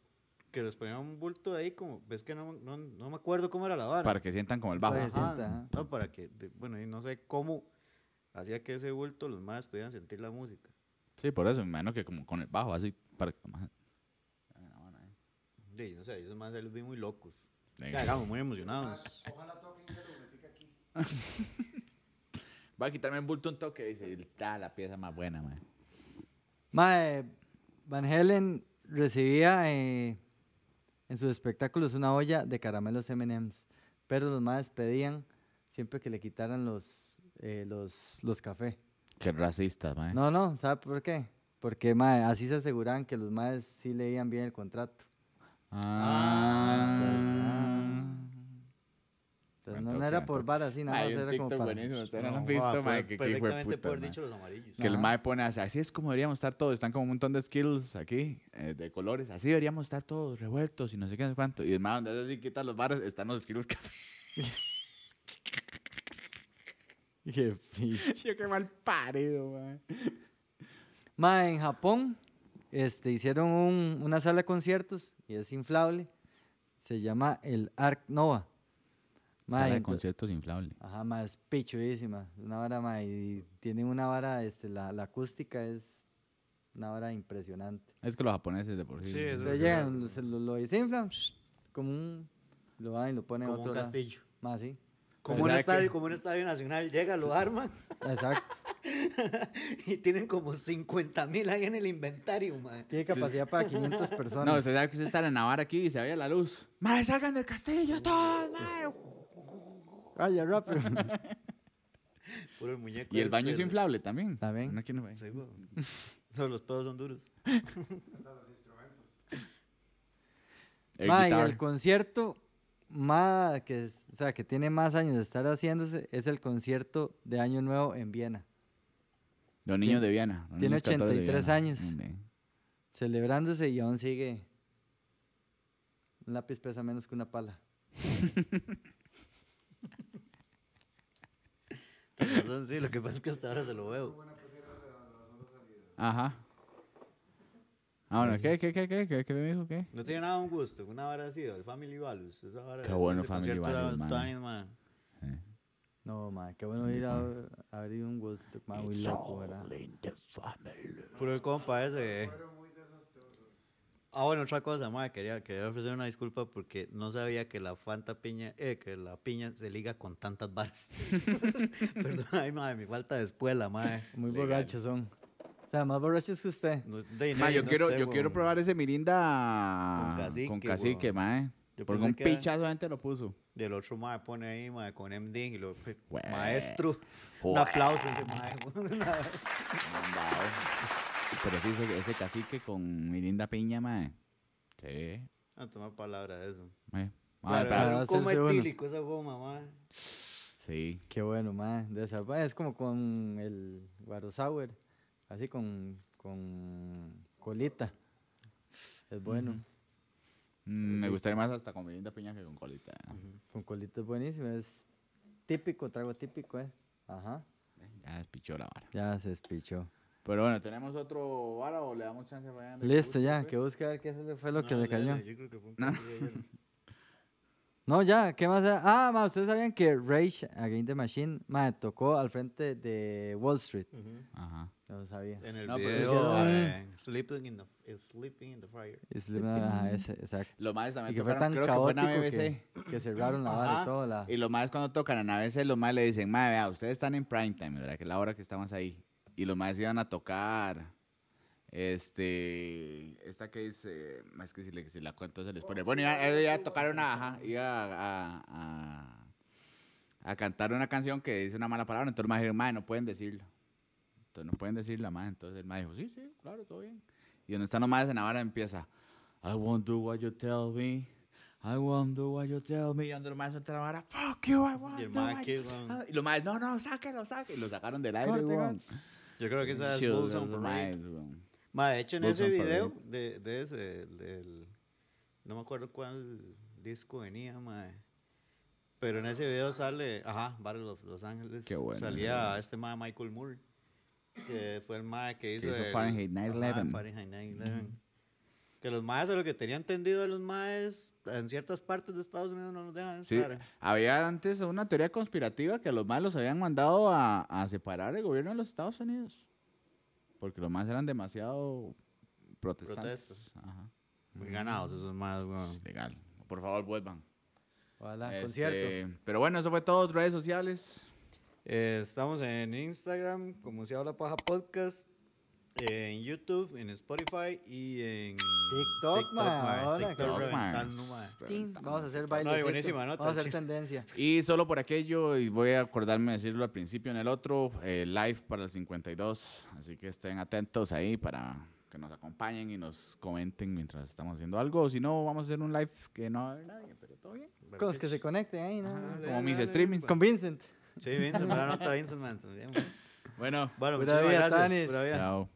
Que les ponían un bulto ahí como... Ves que no, no, no me acuerdo cómo era la vara. Para que sientan como el bajo. Ajá, sienta, ajá. No, para que... de- bueno, y no sé cómo hacía que ese bulto los más pudieran sentir la música. Sí, por eso, me imagino que como con el bajo, así, para que más... Sí, no sé, esos más los vi muy locos. Digamos, muy emocionados. Voy a quitarme el bulto un toque, dice, está la pieza más buena, man. Mae, Van Helen recibía eh, en sus espectáculos una olla de caramelos M&M's, pero los más pedían siempre que le quitaran los, eh, los, los cafés. Qué racista, man. No, no, ¿sabe por qué? Porque mae, así se aseguraban que los maes sí leían bien el contrato. Ah. Entonces, No, no era por bar así, nada más era como para... buenísimo, ustedes no lo No, han visto, que perfectamente puta, dicho los amarillos. Que el mae pone así, así es como deberíamos estar todos, están como un montón de skills aquí, eh, de colores, así deberíamos estar todos revueltos y no sé qué, no sé cuánto. Y el mae donde así quita los bares, están los skills café. Qué picho. qué mal parido, man. Ma, en Japón este, hicieron un- una sala de conciertos y es inflable. Se llama el Arc Nova. Ma, Sala de conciertos inflable. Ajá, ma, es pichudísima. Una vara, ma, y tiene una vara, este, la, la acústica es una vara impresionante. Es que los japoneses de por sí. Sí, eso es llegan, se lo, lo desinflan, como un, lo van y lo ponen Como otro un lado. castillo. Más sí, Como un, estadio, como un estadio nacional. Llega, lo arman exacto. y tienen como 50 mil ahí en el inventario, man. Tiene capacidad para 500 personas. No, usted sabe que usted está en Navarra aquí y se vaya la luz. ¡Mae, salgan del castillo todos, mae! Vaya, rápido. Puro el muñeco. Y el baño es inflable también. También. No, no. Sí. Solo los pedos son duros. Air Ma, y el concierto más que, es- o sea, que tiene más años de estar haciéndose es el concierto de Año Nuevo en Viena, Los niños tiene- de Viena. los tiene niños 14 de 83 Viena. años. Celebrándose y aún sigue. Un lápiz pesa menos que una pala. razón, sí, lo que pasa es que hasta ahora se lo veo. Ajá. Ah, bueno, ¿qué, qué, qué, qué, qué, qué me dijo, qué? No tiene nada un gusto, una vara así, el Family Values. Esa vara, Qué bueno Family Values, man. man. Eh. No, ma, qué bueno ir a, a abrir un gusto, ma, muy loco, ¿verdad? Puro el compa ese. eh. Ah, bueno, otra cosa, madre, quería, quería ofrecer una disculpa porque no sabía que la Fanta piña, eh, que la piña se liga con tantas bares. Perdón, ay, madre, mi falta de espuela, madre. Muy Legal. borrachos son. O sea, más borrachos que usted. No, de- Ma, no, yo no quiero, sé, yo quiero probar ese Mirinda Con cacique, con cacique, mae. Yo Porque un pichazo gente lo puso. Y el otro madre pone ahí, madre, con MD y lo Güey. maestro. Un aplauso a ese madre. Pero sí, ese, ese cacique con Mirinda piña, mae. Sí. No toma palabra de eso. mae. Madre, Mae, para- pero- un hacerse coma uno. etílico esa goma, madre. sí. Qué bueno, ma. De esa, ma, es como con el Guaro Sour, así con, con colita. Es bueno. Mm, me gustaría más hasta con Mirinda piña que con colita. Con colita es buenísimo. Es típico, trago típico, ¿eh? Ajá. Ya despichó la vara. Ya se despichó. Pero bueno, ¿tenemos otro vara o le damos chance a Fabián de que Listo, busque, ya. pues? Que busque a ver qué fue lo que No, le cayó. Yo creo que fue un hielo. No, ya, ¿qué más? Ah, ma, ustedes sabían que Rage Against the Machine, ma, tocó al frente de Wall Street. Ujú. Ajá. No lo sabía. En el No, pero video, hicieron- eh, sleeping, in the, sleeping in the Fire. Una- ajá, ese, exacto. Los más Y también que fue tocaron, tan creo que fue en BBC. que, que cerraron la vara y todo. La... Y los más cuando tocan en ABC, los más le dicen, madre, vea, ustedes están en prime time, ¿verdad? Que es la hora que estamos ahí. Y los más iban a tocar, este, esta que dice, es que si, le, si la cuento se les pone. Bueno, iba, él iba a tocar una, ajá, iba a, a, a- cantar una canción que dice una mala palabra, entonces más dijeron, madre, no pueden decirlo. Entonces no pueden decirla, madre. Entonces el más dijo, sí, sí, claro, todo bien. Y donde están los más en Navarra empieza, I won't do what you tell me. I wonder what you tell me. Y donde los maes sueltan la vara, fuck you, I wonder Y el mae what aquí, you-" weón. Ah, Y los maes, no, no, sáquenlo, sáquenlo. Y lo sacaron del aire. Yo creo que esa es Bulls on Parade. Ma, de hecho, en Bulls ese video de, de ese, el del- no me acuerdo cuál disco venía, mae. Pero en ese video sale, ajá, Battle of Los Ángeles. Qué bueno, Salía este mae Michael Moore, que fue el mae que hizo, hizo el- Fahrenheit ajá, 9/11. Fahrenheit 9/11. Que los maes, a lo que tenía entendido de los maes, en ciertas partes de Estados Unidos no los dejan Sí, estar. había antes una teoría conspirativa que los más los habían mandado a, a separar el gobierno de los Estados Unidos. Porque los más eran demasiado protestantes. Protestas. Ajá. Muy ganados esos maes, weón. Es legal. Por favor, vuelvan. Ojalá, Este, concierto. Pero bueno, eso fue todo. Redes sociales. Eh, estamos en Instagram, como se habla paja podcast, en YouTube, en Spotify y en TikTok, TikTok reventando. Tin, Vamos a hacer No, baile. y buenísima nota, Vamos a hacer tendencia. Y solo por aquello, y voy a acordarme de decirlo al principio en el otro, eh, live para el 52. Así que estén atentos ahí para que nos acompañen y nos comenten mientras estamos haciendo algo. O si no, vamos a hacer un live que no va a haber nadie, pero todo bien. Con los que se conecten ahí, ¿no? Ajá, Como mis dale, streamings. Con Vincent. Sí, Vincent, buena nota, Vincent, man. Bueno, Bueno, vida, gracias. Tanis. chao.